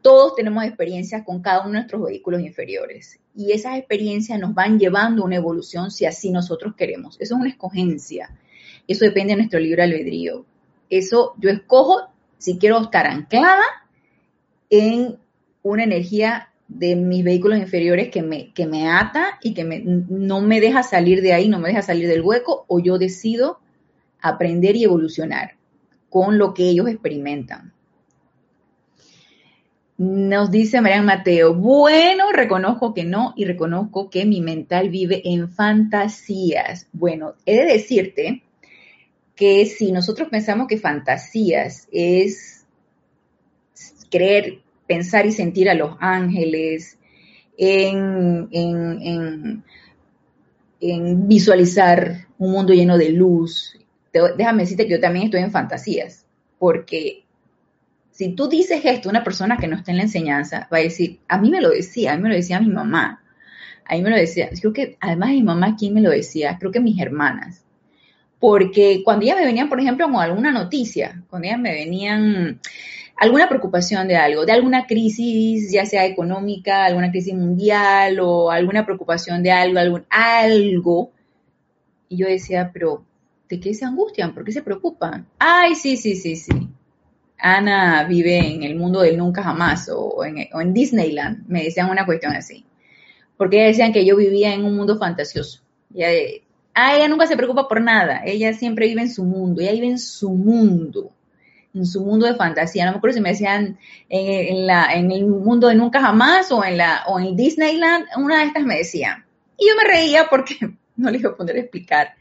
Todos tenemos experiencias con cada uno de nuestros vehículos inferiores y esas experiencias nos van llevando a una evolución si así nosotros queremos. Eso es una escogencia. Eso depende de nuestro libre albedrío. Eso yo escojo si quiero estar anclada en una energía de mis vehículos inferiores que me, que me ata y que no me deja salir de ahí, no me deja salir del hueco, o yo decido aprender y evolucionar con lo que ellos experimentan. Nos dice Marian Mateo, bueno, reconozco que no y reconozco que mi mental vive en fantasías. Bueno, he de decirte que si nosotros pensamos que fantasías es creer pensar y sentir a los ángeles, en, visualizar un mundo lleno de luz. déjame decirte que yo también estoy en fantasías, porque si tú dices esto una persona que no está en la enseñanza, va a decir, a mí me lo decía, a mí me lo decía mi mamá, a mí me lo decía, creo que además mi mamá, ¿quién me lo decía? Creo que mis hermanas. Porque cuando ellas me venían, por ejemplo, con alguna noticia, cuando ellas me venían, alguna preocupación de algo, de alguna crisis, ya sea económica, alguna crisis mundial o alguna preocupación de algo, algún, algo. Y yo decía, pero ¿de qué se angustian? ¿Por qué se preocupan? Ay, sí, sí, sí, sí. Ana vive en el mundo del nunca jamás o en, o en Disneyland, me decían una cuestión así. Porque decían que yo vivía en un mundo fantasioso. Y ah, ella nunca se preocupa por nada, ella siempre vive en su mundo, ella vive en su mundo en su mundo de fantasía. No me acuerdo si me decían en, el mundo de nunca jamás o en, la, Disneyland, una de estas me decía. Y yo me reía porque no les iba a poner a explicar.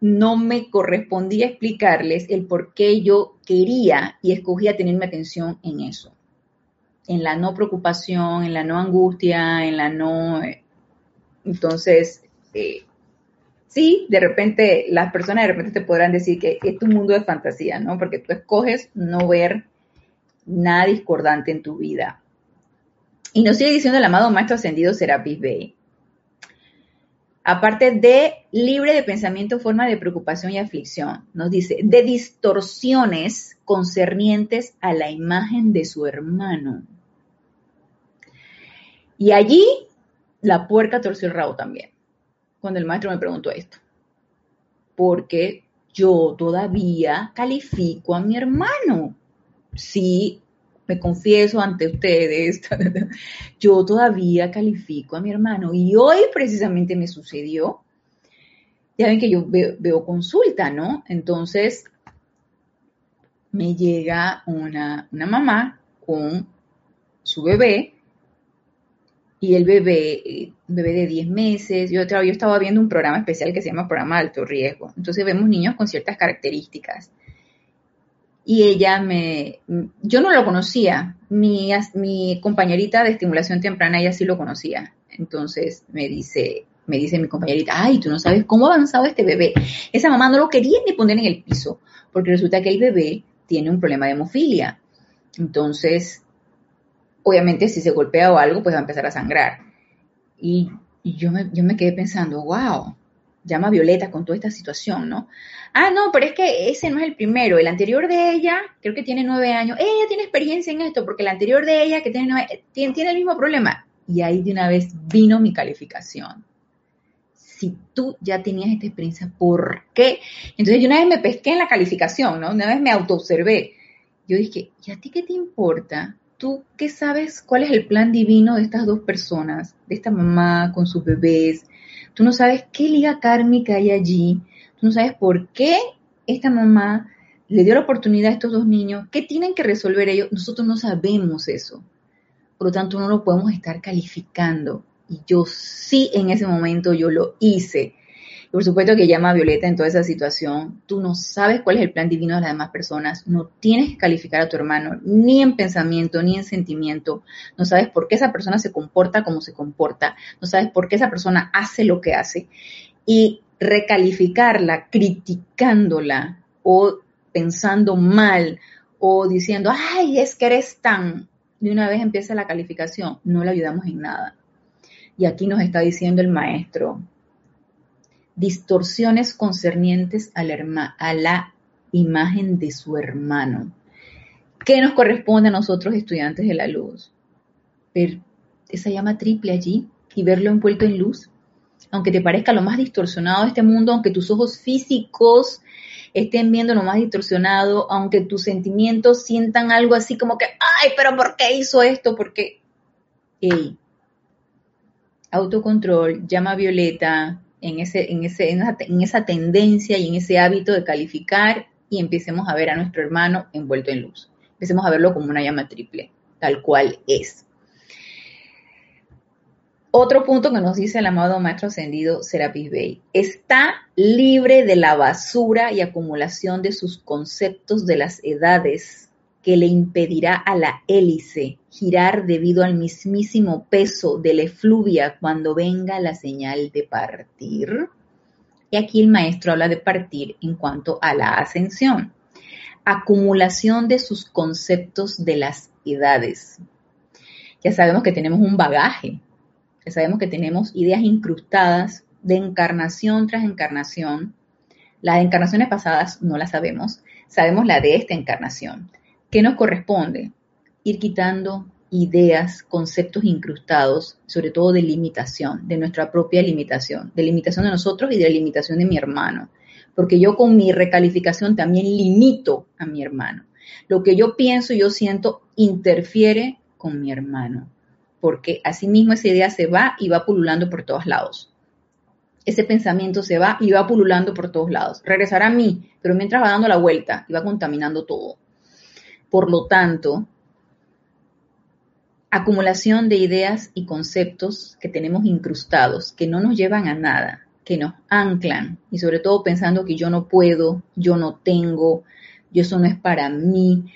No me correspondía explicarles el por qué yo quería y escogía tener mi atención en eso. En la no preocupación, en la no angustia, en la no... Eh, entonces, eh, sí, de repente las personas de repente te podrán decir que es tu mundo de fantasía, ¿no? Porque tú escoges no ver nada discordante en tu vida. Y nos sigue diciendo el amado Maestro Ascendido Serapis Bey. Aparte de libre de pensamiento, forma de preocupación y aflicción, nos dice, de distorsiones concernientes a la imagen de su hermano. Y allí la puerca torció el rabo también cuando el maestro me preguntó esto. Porque yo todavía califico a mi hermano. Sí, me confieso ante ustedes, yo todavía califico a mi hermano. Y hoy precisamente me sucedió, ya ven que yo veo, consulta, ¿no? Entonces, me llega una, una mamá con su bebé y el bebé, eh, bebé de 10 meses, yo, yo estaba viendo un programa especial que se llama Programa Alto Riesgo. Entonces vemos niños con ciertas características. Y ella me, yo no lo conocía, mi, mi compañerita de estimulación temprana, ella sí lo conocía. Entonces me dice, me dice mi compañerita, ay, tú no sabes cómo ha avanzado este bebé. Esa mamá no lo quería ni poner en el piso, porque resulta que el bebé tiene un problema de hemofilia. Entonces, obviamente si se golpea o algo, pues va a empezar a sangrar. Y, yo, me, yo me quedé pensando, wow, llama Violeta con toda esta situación, ¿no? Ah, no, pero es que ese no es el primero. El anterior de ella, creo que tiene nueve años, ella tiene experiencia en esto, porque el anterior de ella, que tiene, tiene, tiene el mismo problema. Y ahí de una vez vino mi calificación. Si tú ya tenías esta experiencia, ¿por qué? Entonces yo una vez me pesqué en la calificación, ¿no? Una vez me autoobservé. Yo dije, ¿y a ti qué te importa ¿Tú qué sabes cuál es el plan divino de estas dos personas, de esta mamá con sus bebés? Tú no sabes qué liga kármica hay allí. Tú no sabes por qué esta mamá le dio la oportunidad a estos dos niños. ¿Qué tienen que resolver ellos? Nosotros no sabemos eso. Por lo tanto, no lo podemos estar calificando. Y yo sí en ese momento yo lo hice. Por supuesto que llama a Violeta en toda esa situación. Tú no sabes cuál es el plan divino de las demás personas. No tienes que calificar a tu hermano ni en pensamiento ni en sentimiento. No sabes por qué esa persona se comporta como se comporta. No sabes por qué esa persona hace lo que hace. Y recalificarla criticándola o pensando mal o diciendo, ay, es que eres tan, de una vez empieza la calificación, no le ayudamos en nada. Y aquí nos está diciendo el maestro, distorsiones concernientes a la, imagen de su hermano. ¿Qué nos corresponde a nosotros, estudiantes de la luz? Ver esa llama triple allí y verlo envuelto en luz. Aunque te parezca lo más distorsionado de este mundo, aunque tus ojos físicos estén viendo lo más distorsionado, aunque tus sentimientos sientan algo así como que, ay, pero ¿por qué hizo esto? Porque, hey, autocontrol, llama violeta, en, ese, en, ese, en, esa, tendencia y en ese hábito de calificar y empecemos a ver a nuestro hermano envuelto en luz. Empecemos a verlo como una llama triple, tal cual es. Otro punto que nos dice el amado Maestro Ascendido Serapis Bey, está libre de la basura y acumulación de sus conceptos de las edades que le impedirá a la hélice girar debido al mismísimo peso de la efluvia cuando venga la señal de partir. Y aquí el maestro habla de partir en cuanto a la ascensión. Acumulación de sus conceptos de las edades. Ya sabemos que tenemos un bagaje, ya sabemos que tenemos ideas incrustadas de encarnación tras encarnación. Las encarnaciones pasadas no las sabemos, sabemos la de esta encarnación. ¿Qué nos corresponde? Ir quitando ideas, conceptos incrustados, sobre todo de limitación, de nuestra propia limitación, de limitación de nosotros y de la limitación de mi hermano. Porque yo con mi recalificación también limito a mi hermano. Lo que yo pienso y yo siento interfiere con mi hermano. Porque asimismo esa idea se va y va pululando por todos lados. Ese pensamiento se va y va pululando por todos lados. Regresará a mí, pero mientras va dando la vuelta y va contaminando todo. Por lo tanto, acumulación de ideas y conceptos que tenemos incrustados, que no nos llevan a nada, que nos anclan y sobre todo pensando que yo no puedo, yo no tengo, yo eso no es para mí.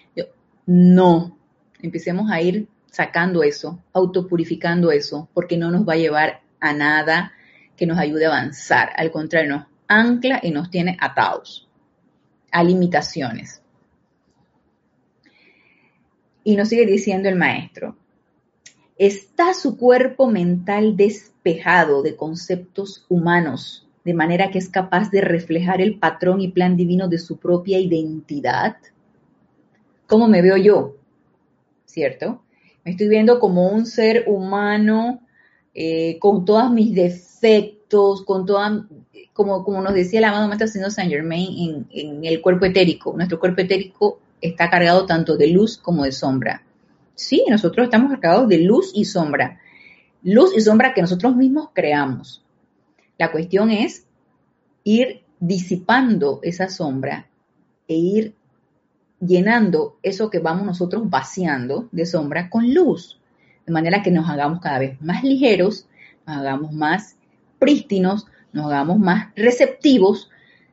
no, empecemos a ir sacando eso, autopurificando eso, porque no nos va a llevar a nada que nos ayude a avanzar. Al contrario, nos ancla y nos tiene atados a limitaciones. Y nos sigue diciendo el maestro, está su cuerpo mental despejado de conceptos humanos, de manera que es capaz de reflejar el patrón y plan divino de su propia identidad. ¿Cómo me veo yo? ¿Cierto? Me estoy viendo como un ser humano eh, con todos mis defectos, con toda, como, como nos decía el amado Maestro Señor Saint Germain en, en el cuerpo etérico. Nuestro cuerpo etérico está cargado tanto de luz como de sombra. Sí, nosotros estamos cargados de luz y sombra. Luz y sombra que nosotros mismos creamos. La cuestión es ir disipando esa sombra e ir llenando eso que vamos nosotros vaciando de sombra con luz, de manera que nos hagamos cada vez más ligeros, nos hagamos más prístinos, nos hagamos más receptivos,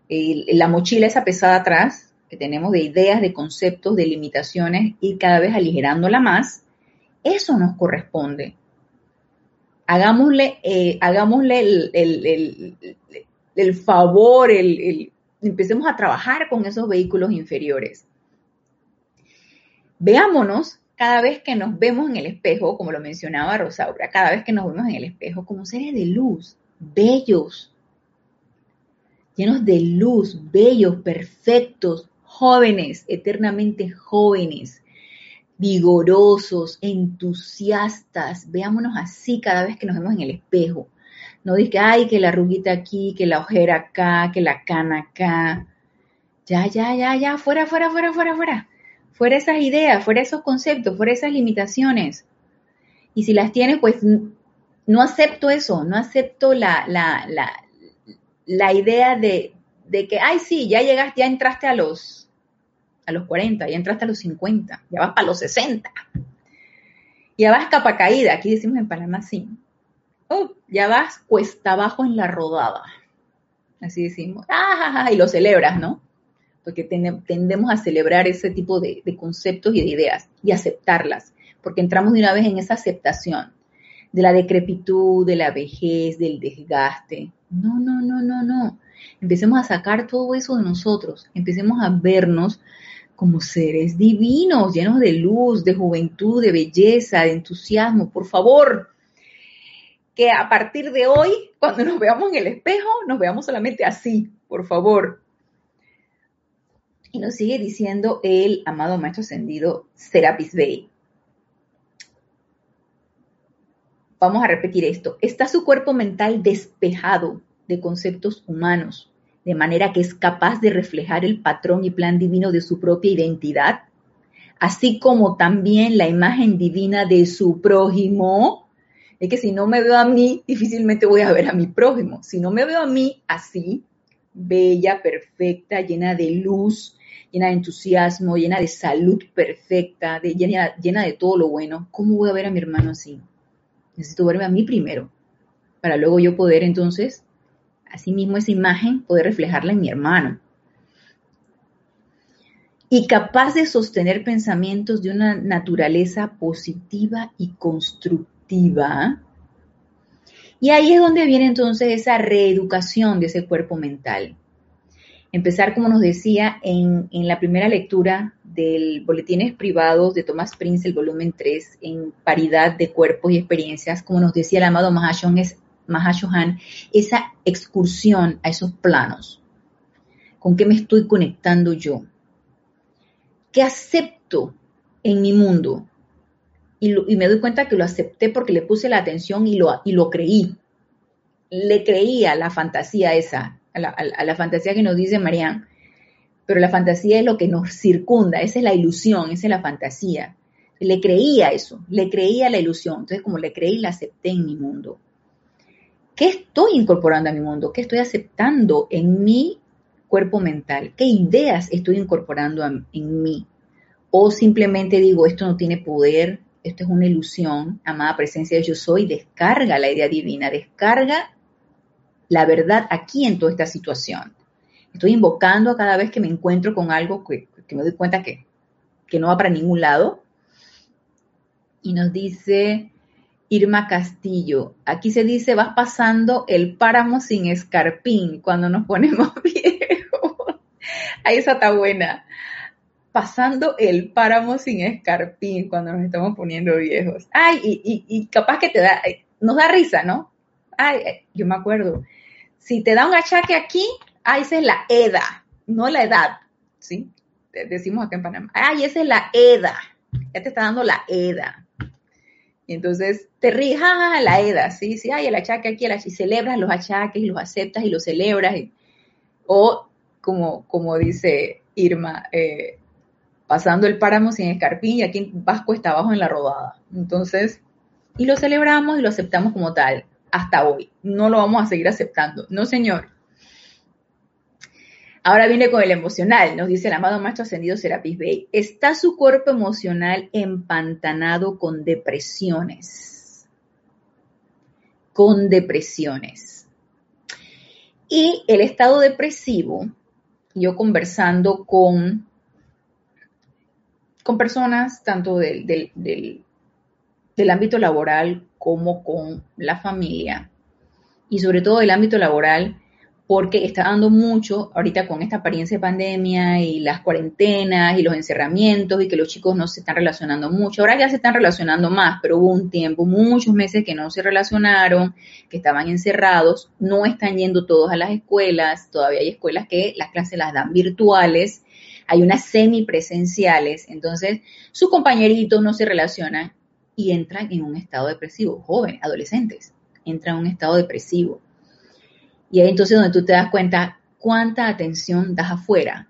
la mochila esa pesada atrás que tenemos de ideas, de conceptos, de limitaciones, y cada vez aligerándola más, eso nos corresponde. Hagámosle, eh, hagámosle el, favor, empecemos a trabajar con esos vehículos inferiores. Veámonos cada vez que nos vemos en el espejo, como lo mencionaba Rosaura, cada vez que nos vemos en el espejo como seres de luz, bellos, llenos de luz, bellos, perfectos, jóvenes, eternamente jóvenes, vigorosos, entusiastas. Veámonos así cada vez que nos vemos en el espejo. No diga, ay, que la ruguita aquí, que la ojera acá, que la cana acá. Ya, ya, ya, ya, fuera, fuera, fuera, fuera, fuera. Fuera esas ideas, fuera esos conceptos, fuera esas limitaciones. Y si las tienes, pues no acepto eso, no acepto la, la, la, la idea de, de que, ay, sí, ya llegaste, ya entraste a los, a los 40, ya entraste a los 50, ya vas para los 60. Ya vas capa caída, aquí decimos en Panamá sí. Oh, ya vas cuesta abajo en la rodada. así decimos, ¡ah! y lo celebras, ¿no? Porque tendemos a celebrar ese tipo de, de conceptos y de ideas y aceptarlas, porque entramos de una vez en esa aceptación de la decrepitud, de la vejez, del desgaste. No, no, no, no, no. Empecemos a sacar todo eso de nosotros, empecemos a vernos como seres divinos, llenos de luz, de juventud, de belleza, de entusiasmo. Por favor, que a partir de hoy, cuando nos veamos en el espejo, nos veamos solamente así, por favor. Y nos sigue diciendo el amado Maestro Ascendido Serapis Bey. Vamos a repetir esto. Está su cuerpo mental despejado de conceptos humanos, de manera que es capaz de reflejar el patrón y plan divino de su propia identidad, así como también la imagen divina de su prójimo. Es que si no me veo a mí, difícilmente voy a ver a mi prójimo. Si no me veo a mí así, bella, perfecta, llena de luz, llena de entusiasmo, llena de salud perfecta, llena, llena de todo lo bueno, ¿cómo voy a ver a mi hermano así? Necesito verme a mí primero, para luego yo poder entonces, asimismo esa imagen, poder reflejarla en mi hermano. Y capaz de sostener pensamientos de una naturaleza positiva y constructiva. Y ahí es donde viene entonces esa reeducación de ese cuerpo mental. Empezar, como nos decía en, la primera lectura del Boletines Privados de Thomas Prince, el volumen 3, en paridad de cuerpos y experiencias, como nos decía el amado Mahashohan, esa excursión a esos planos. ¿Con qué me estoy conectando yo? ¿Qué acepto en mi mundo? Y, me doy cuenta que lo acepté porque le puse la atención y lo, y lo creí. Le creía la fantasía esa, a la, fantasía que nos dice Marianne, pero la fantasía es lo que nos circunda, esa es la ilusión, esa es la fantasía. Le creía eso, le creía la ilusión, entonces como le creí, la acepté en mi mundo. ¿Qué estoy incorporando a mi mundo? ¿Qué estoy aceptando en mi cuerpo mental? ¿Qué ideas estoy incorporando en mí? O simplemente digo, esto no tiene poder, esto es una ilusión, amada presencia de yo soy, descarga la idea divina, descarga la verdad aquí en toda esta situación. Estoy invocando a cada vez que me encuentro con algo que, me doy cuenta que, que no va para ningún lado. Y nos dice Irma Castillo, aquí se dice, vas pasando el páramo sin escarpín cuando nos ponemos viejos. Ahí esa está buena. Pasando el páramo sin escarpín cuando nos estamos poniendo viejos. Ay, y, capaz que te da, nos da risa, ¿no? Ay, yo me acuerdo si te da un achaque aquí, ah, esa es la EDA, no la edad, ¿sí? Decimos acá en Panamá, ay, esa es la EDA, ya te está dando la EDA. Y entonces te ríes, ah, la EDA, sí, sí, ay, el achaque aquí, el y celebras los achaques y los aceptas y los celebras. o como, como dice Irma, eh, pasando el páramo sin escarpín y aquí vas cuesta abajo en la rodada. Entonces, y lo celebramos y lo aceptamos como tal hasta hoy. No lo vamos a seguir aceptando. No, señor. Ahora viene con el emocional, nos dice el amado Maestro Ascendido Serapis Bey. Está su cuerpo emocional empantanado con depresiones. Con depresiones. Y el estado depresivo, yo conversando con, con personas tanto del, del ámbito laboral como con la familia y sobre todo el ámbito laboral, porque está dando mucho ahorita con esta apariencia de pandemia y las cuarentenas y los encerramientos y que los chicos no se están relacionando mucho. Ahora ya se están relacionando más, pero hubo un tiempo, muchos meses que no se relacionaron, que estaban encerrados, no están yendo todos a las escuelas, todavía hay escuelas que las clases las dan virtuales, hay unas semipresenciales, entonces sus compañeritos no se relacionan y entran en un estado depresivo, jóvenes, adolescentes, entran en un estado depresivo. Y ahí entonces donde tú te das cuenta cuánta atención das afuera.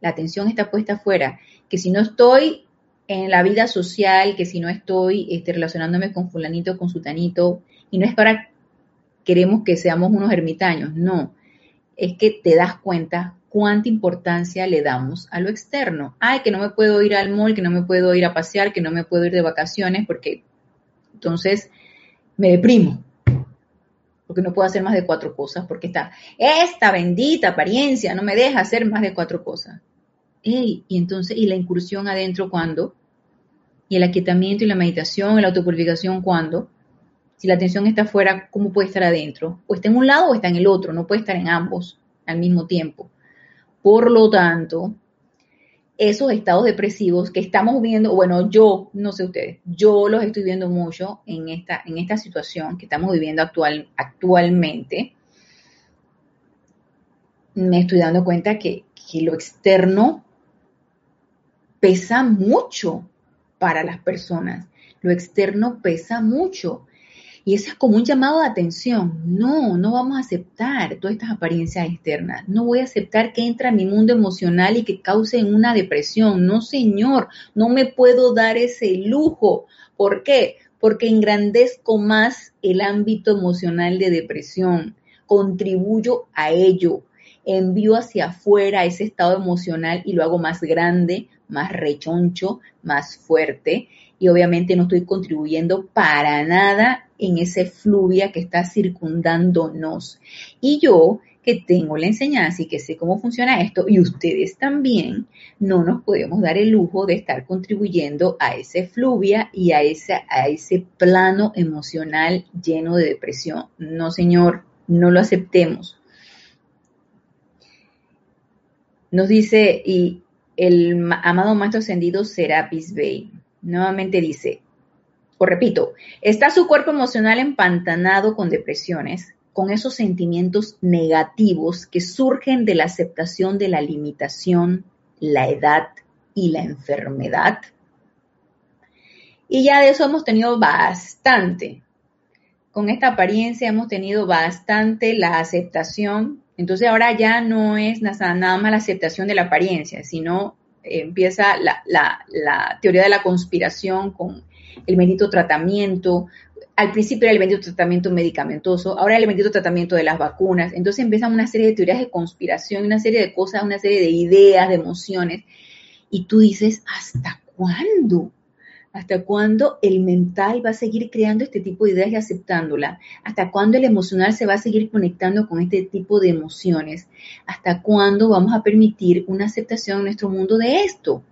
La atención está puesta afuera, que si no estoy en la vida social, que si no estoy este, relacionándome con fulanito, con sutanito, y no es para queremos que seamos unos ermitaños, no, es que te das cuenta cuánta importancia le damos a lo externo. Ay, que no me puedo ir al mall, que no me puedo ir a pasear, que no me puedo ir de vacaciones, porque entonces me deprimo. Porque no puedo hacer más de cuatro cosas, porque está esta bendita apariencia no me deja hacer más de cuatro cosas. y entonces, ¿y la incursión adentro cuándo? ¿Y el aquietamiento y la meditación, la autopurificación cuándo? Si la atención está afuera, ¿cómo puede estar adentro? O está en un lado o está en el otro, no puede estar en ambos al mismo tiempo. Por lo tanto, esos estados depresivos que estamos viendo, bueno, yo, no sé ustedes, yo los estoy viendo mucho en esta, en esta situación que estamos viviendo actual, actualmente. Me estoy dando cuenta que, que lo externo pesa mucho para las personas. Lo externo pesa mucho. Y eso es como un llamado de atención. No, no vamos a aceptar todas estas apariencias externas. No voy a aceptar que entre a mi mundo emocional y que cause una depresión. No, señor, no me puedo dar ese lujo. ¿Por qué? Porque engrandezco más el ámbito emocional de depresión. Contribuyo a ello. Envío hacia afuera ese estado emocional y lo hago más grande, más rechoncho, más fuerte y obviamente no estoy contribuyendo para nada en ese fluvia que está circundándonos. Y yo, que tengo la enseñanza y que sé cómo funciona esto, y ustedes también, no nos podemos dar el lujo de estar contribuyendo a ese fluvia y a ese, a ese plano emocional lleno de depresión. No, señor, no lo aceptemos. Nos dice, y el amado Maestro Ascendido Serapis Bey, Nuevamente dice, o repito, está su cuerpo emocional empantanado con depresiones, con esos sentimientos negativos que surgen de la aceptación de la limitación, la edad y la enfermedad. Y ya de eso hemos tenido bastante. Con esta apariencia hemos tenido bastante la aceptación. Entonces ahora ya no es nada, más la aceptación de la apariencia, sino empieza la, teoría de la conspiración con el bendito tratamiento. Al principio era el bendito tratamiento medicamentoso, ahora el bendito tratamiento de las vacunas. Entonces empiezan una serie de teorías de conspiración, una serie de cosas, una serie de ideas, de emociones. Y tú dices, ¿hasta cuándo? ¿Hasta cuándo el mental va a seguir creando este tipo de ideas y aceptándola? ¿Hasta cuándo el emocional se va a seguir conectando con este tipo de emociones? ¿Hasta cuándo vamos a permitir una aceptación en nuestro mundo de esto?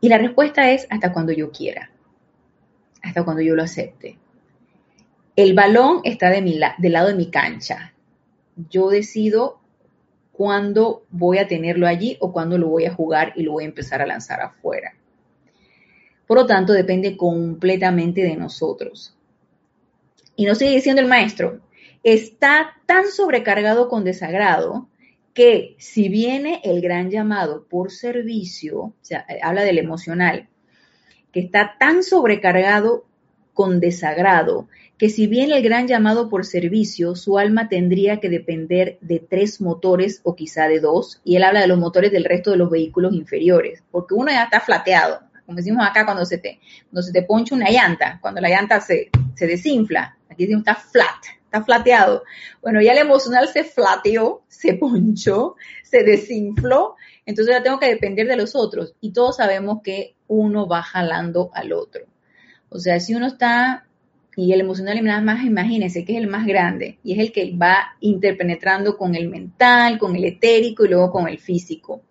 Y la respuesta es hasta cuando yo quiera, hasta cuando yo lo acepte. El balón está de mi del lado de mi cancha. Yo decido cuándo voy a tenerlo allí o cuándo lo voy a jugar y lo voy a empezar a lanzar afuera. Por lo tanto, depende completamente de nosotros. Y nos sigue diciendo el maestro, está tan sobrecargado con desagrado que si viene el gran llamado por servicio, o sea, habla del emocional, que está tan sobrecargado con desagrado, que si viene el gran llamado por servicio, su alma tendría que depender de tres motores o quizá de dos, y él habla de los motores del resto de los vehículos inferiores, porque uno ya está flateado, como decimos acá cuando se te, cuando se te poncha una llanta, cuando la llanta se, se desinfla, aquí decimos está flat, está flateado. Bueno, ya el emocional se flateó, se ponchó, se desinfló, entonces ya tengo que depender de los otros y todos sabemos que uno va jalando al otro. O sea, si uno está, y el emocional nada más imagínense que es el más grande y es el que va interpenetrando con el mental, con el etérico y luego con el físico.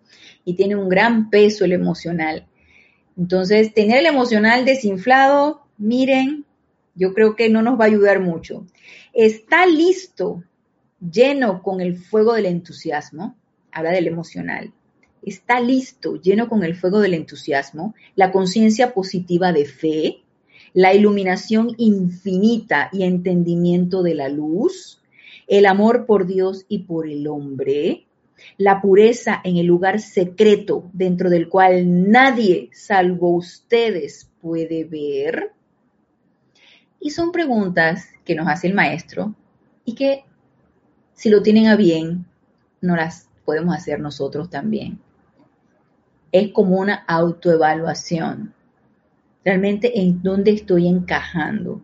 Y tiene un gran peso el emocional. Entonces, tener el emocional desinflado, miren, yo creo que no nos va a ayudar mucho. Está listo, lleno con el fuego del entusiasmo, habla del emocional, está listo, lleno con el fuego del entusiasmo, la conciencia positiva de fe, la iluminación infinita y entendimiento de la luz, el amor por Dios y por el hombre, la pureza en el lugar secreto dentro del cual nadie salvo ustedes puede ver? Y son preguntas que nos hace el maestro y que si lo tienen a bien, no las podemos hacer nosotros también. Es como una autoevaluación. Realmente en dónde estoy encajando.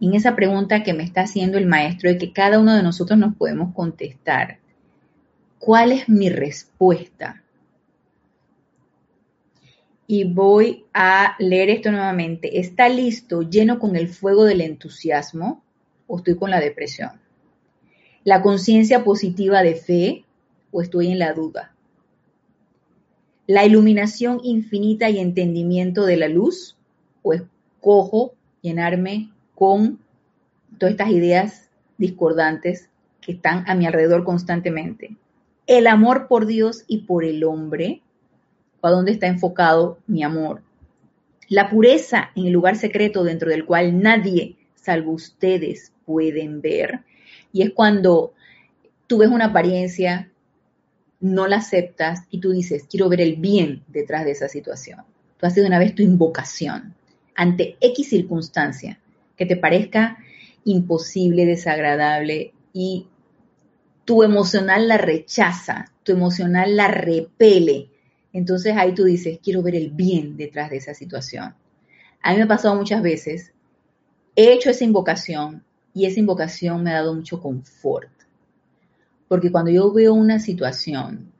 En esa pregunta que me está haciendo el maestro y que cada uno de nosotros nos podemos contestar. ¿Cuál es mi respuesta? Y voy a leer esto nuevamente. Está listo, lleno con el fuego del entusiasmo, o estoy con la depresión? ¿La conciencia positiva de fe o estoy en la duda? ¿La iluminación infinita y entendimiento de la luz o escojo llenarme con todas estas ideas discordantes que están a mi alrededor constantemente? El amor por Dios y por el hombre, ¿a dónde está enfocado mi amor? La pureza en el lugar secreto dentro del cual nadie, salvo ustedes, pueden ver. Y es cuando tú ves una apariencia, no la aceptas y tú dices, quiero ver el bien detrás de esa situación. Tú haces una vez tu invocación ante X circunstancia que te parezca imposible, desagradable y tu emocional la rechaza, tu emocional la repele. Entonces ahí tú dices, quiero ver el bien detrás de esa situación. A mí me ha pasado muchas veces, he hecho esa invocación y esa invocación me ha dado mucho confort. Porque cuando yo veo una situación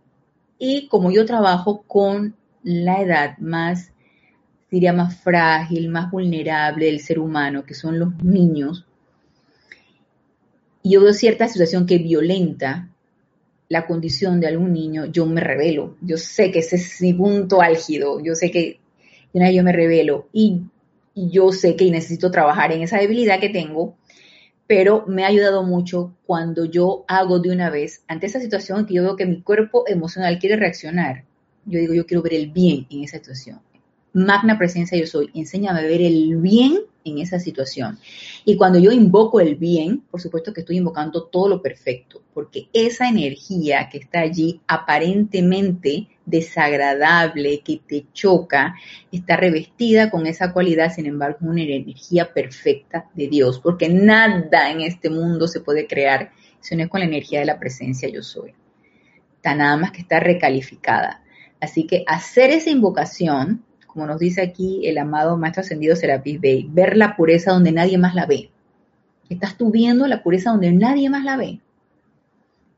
y como yo trabajo con la edad más, diría, más frágil, más vulnerable del ser humano, que son los niños, y yo veo cierta situación que violenta la condición de algún niño, yo me revelo. Yo sé que ese es mi punto álgido. Yo sé que yo me revelo y, y yo sé que necesito trabajar en esa debilidad que tengo pero me ha ayudado mucho cuando yo hago de una vez, ante esa situación que yo veo que mi cuerpo emocional quiere reaccionar, yo digo, yo quiero ver el bien en esa situación. Magna presencia yo soy, enséñame a ver el bien en esa situación. Y cuando yo invoco el bien, por supuesto que estoy invocando todo lo perfecto, porque esa energía que está allí aparentemente desagradable, que te choca, está revestida con esa cualidad, sin embargo, una energía perfecta de Dios, porque nada en este mundo se puede crear si no es con la energía de la presencia yo soy. Está nada más que está recalificada. Así que hacer esa invocación como nos dice aquí el amado Maestro Ascendido Serapis Bey, ver la pureza donde nadie más la ve. Estás tú viendo la pureza donde nadie más la ve.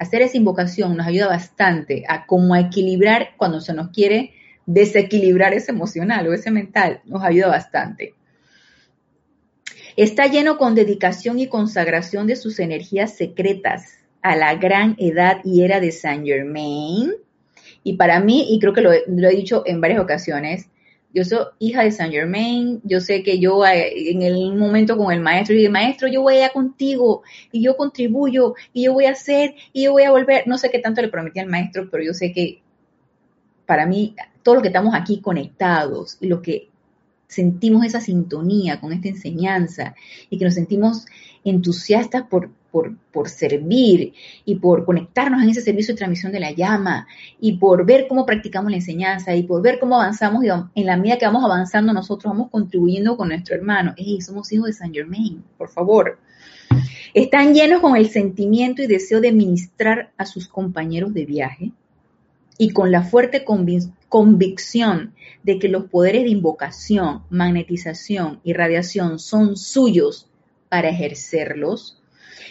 Hacer esa invocación nos ayuda bastante a como a equilibrar cuando se nos quiere desequilibrar ese emocional o ese mental, nos ayuda bastante. Está lleno con dedicación y consagración de sus energías secretas a la gran edad y era de Saint Germain. Y para mí, y creo que lo he dicho en varias ocasiones, yo soy hija de Saint Germain, yo sé que yo eh, en el momento con el maestro, y maestro, yo voy allá contigo, y yo contribuyo, y yo voy a hacer, y yo voy a volver, no sé qué tanto le prometí al maestro, pero yo sé que para mí, todos los que estamos aquí conectados, y los que sentimos esa sintonía con esta enseñanza, y que nos sentimos entusiastas por, por, servir y por conectarnos en ese servicio de transmisión de la llama y por ver cómo practicamos la enseñanza y por ver cómo avanzamos y en la medida que vamos avanzando nosotros vamos contribuyendo con nuestro hermano. Ey, somos hijos de Saint Germain, por favor. Están llenos con el sentimiento y deseo de ministrar a sus compañeros de viaje y con la fuerte convicción de que los poderes de invocación, magnetización y radiación son suyos para ejercerlos.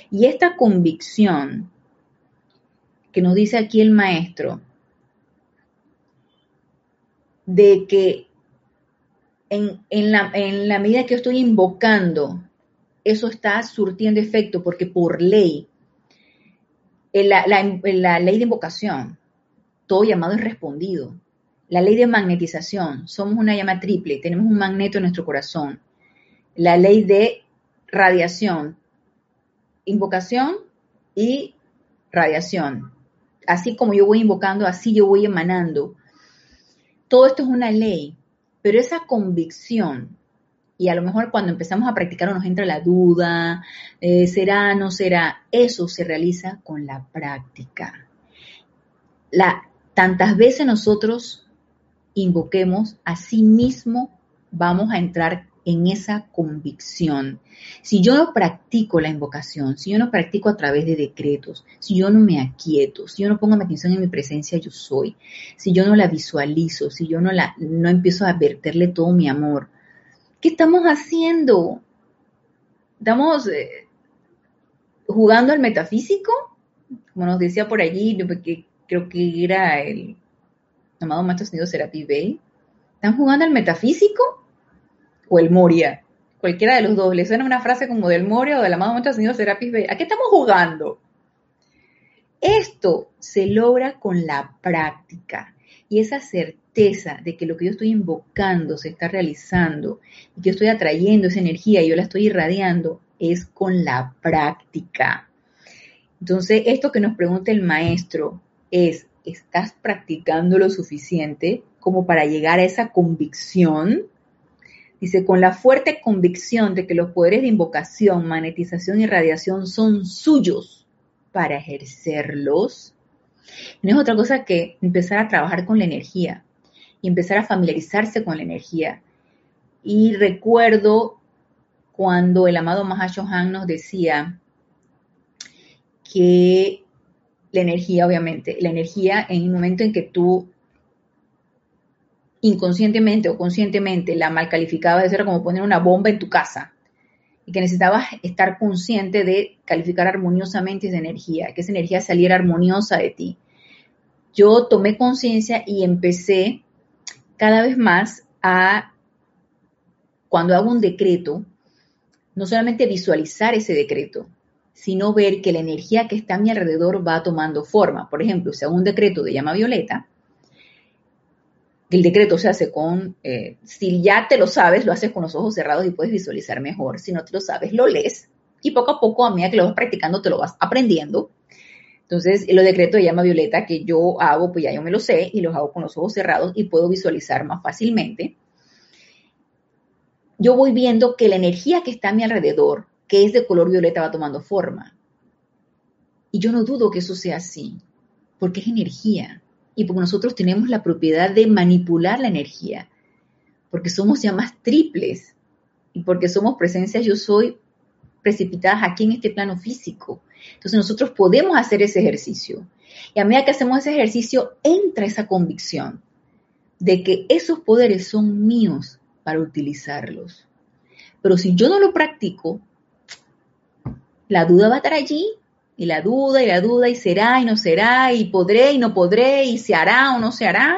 Y esta convicción que nos dice aquí el maestro, de que en, la, en la medida que yo estoy invocando, eso está surtiendo efecto, porque por ley, en la, la, ley de invocación, todo llamado es respondido. La ley de magnetización, somos una llama triple, tenemos un magneto en nuestro corazón. La ley de radiación, invocación y radiación. Así como yo voy invocando, así yo voy emanando. Todo esto es una ley, pero esa convicción, y a lo mejor cuando empezamos a practicar nos entra la duda, eh, será, no será, eso se realiza con la práctica. La, tantas veces nosotros invoquemos, así mismo vamos a entrar en esa convicción. Si yo no practico la invocación, si yo no practico a través de decretos, si yo no me aquieto, si yo no pongo mi atención en mi presencia yo soy, si yo no la visualizo, si yo no la no empiezo a verterle todo mi amor, ¿qué estamos haciendo? Estamos eh, jugando al metafísico, como nos decía por allí, creo que era el amado Maestro Señor Serapi Bey. ¿Están jugando al metafísico? O el Moria, cualquiera de los dos, le suena una frase como del Moria o del amado Maestro Ascendido Serapis B, ¿a qué estamos jugando? Esto se logra con la práctica y esa certeza de que lo que yo estoy invocando se está realizando y que yo estoy atrayendo esa energía y yo la estoy irradiando es con la práctica. Entonces, esto que nos pregunta el maestro es, ¿estás practicando lo suficiente como para llegar a esa convicción? Dice, con la fuerte convicción de que los poderes de invocación, magnetización y radiación son suyos para ejercerlos. No es otra cosa que empezar a trabajar con la energía y empezar a familiarizarse con la energía. Y recuerdo cuando el amado Mahashohan nos decía que la energía, obviamente, la energía en el momento en que tú inconscientemente o conscientemente la mal calificabas, eso era como poner una bomba en tu casa y que necesitabas estar consciente de calificar armoniosamente esa energía, que esa energía saliera armoniosa de ti. Yo tomé conciencia y empecé cada vez más a, cuando hago un decreto, no solamente visualizar ese decreto, sino ver que la energía que está a mi alrededor va tomando forma. Por ejemplo, si hago un decreto de llama violeta, el decreto se hace con, eh, si ya te lo sabes, lo haces con los ojos cerrados y puedes visualizar mejor. Si no te lo sabes, lo lees y poco a poco, a medida que lo vas practicando, te lo vas aprendiendo. Entonces, los decretos de llama violeta que yo hago, pues ya yo me lo sé y los hago con los ojos cerrados y puedo visualizar más fácilmente. Yo voy viendo que la energía que está a mi alrededor, que es de color violeta, va tomando forma. Y yo no dudo que eso sea así, porque es energía y porque nosotros tenemos la propiedad de manipular la energía, porque somos llamas triples y porque somos presencias yo soy precipitadas aquí en este plano físico. Entonces nosotros podemos hacer ese ejercicio. Y a medida que hacemos ese ejercicio, entra esa convicción de que esos poderes son míos para utilizarlos. Pero si yo no lo practico, la duda va a estar allí y la duda y la duda y será y no será y podré y no podré y se hará o no se hará.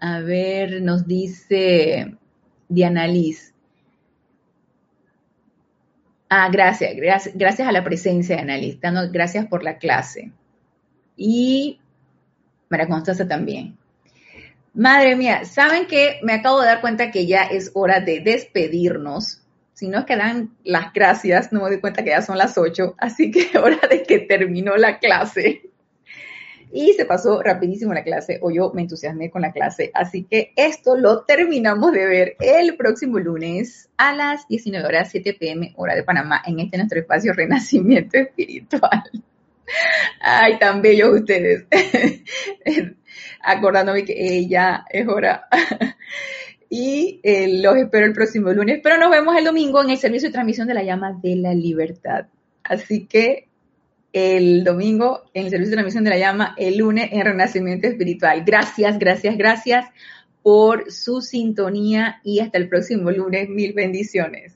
A ver, nos dice Diana Liz. Ah, gracias, gracias, gracias a la presencia de Annalise. Gracias por la clase. Y María Constanza también. Madre mía, ¿saben que me acabo de dar cuenta que ya es hora de despedirnos? Si no es que dan las gracias, no me doy cuenta que ya son las 8, así que hora de que terminó la clase. Y se pasó rapidísimo la clase, o yo me entusiasmé con la clase. Así que esto lo terminamos de ver el próximo lunes a las 19 horas 7 pm, hora de Panamá, en este nuestro espacio Renacimiento Espiritual. Ay, tan bellos ustedes. Acordándome que ella es hora y eh, los espero el próximo lunes, pero nos vemos el domingo en el servicio de transmisión de la llama de la libertad. Así que el domingo en el servicio de transmisión de la llama, el lunes en Renacimiento Espiritual. Gracias, gracias, gracias por su sintonía y hasta el próximo lunes. Mil bendiciones.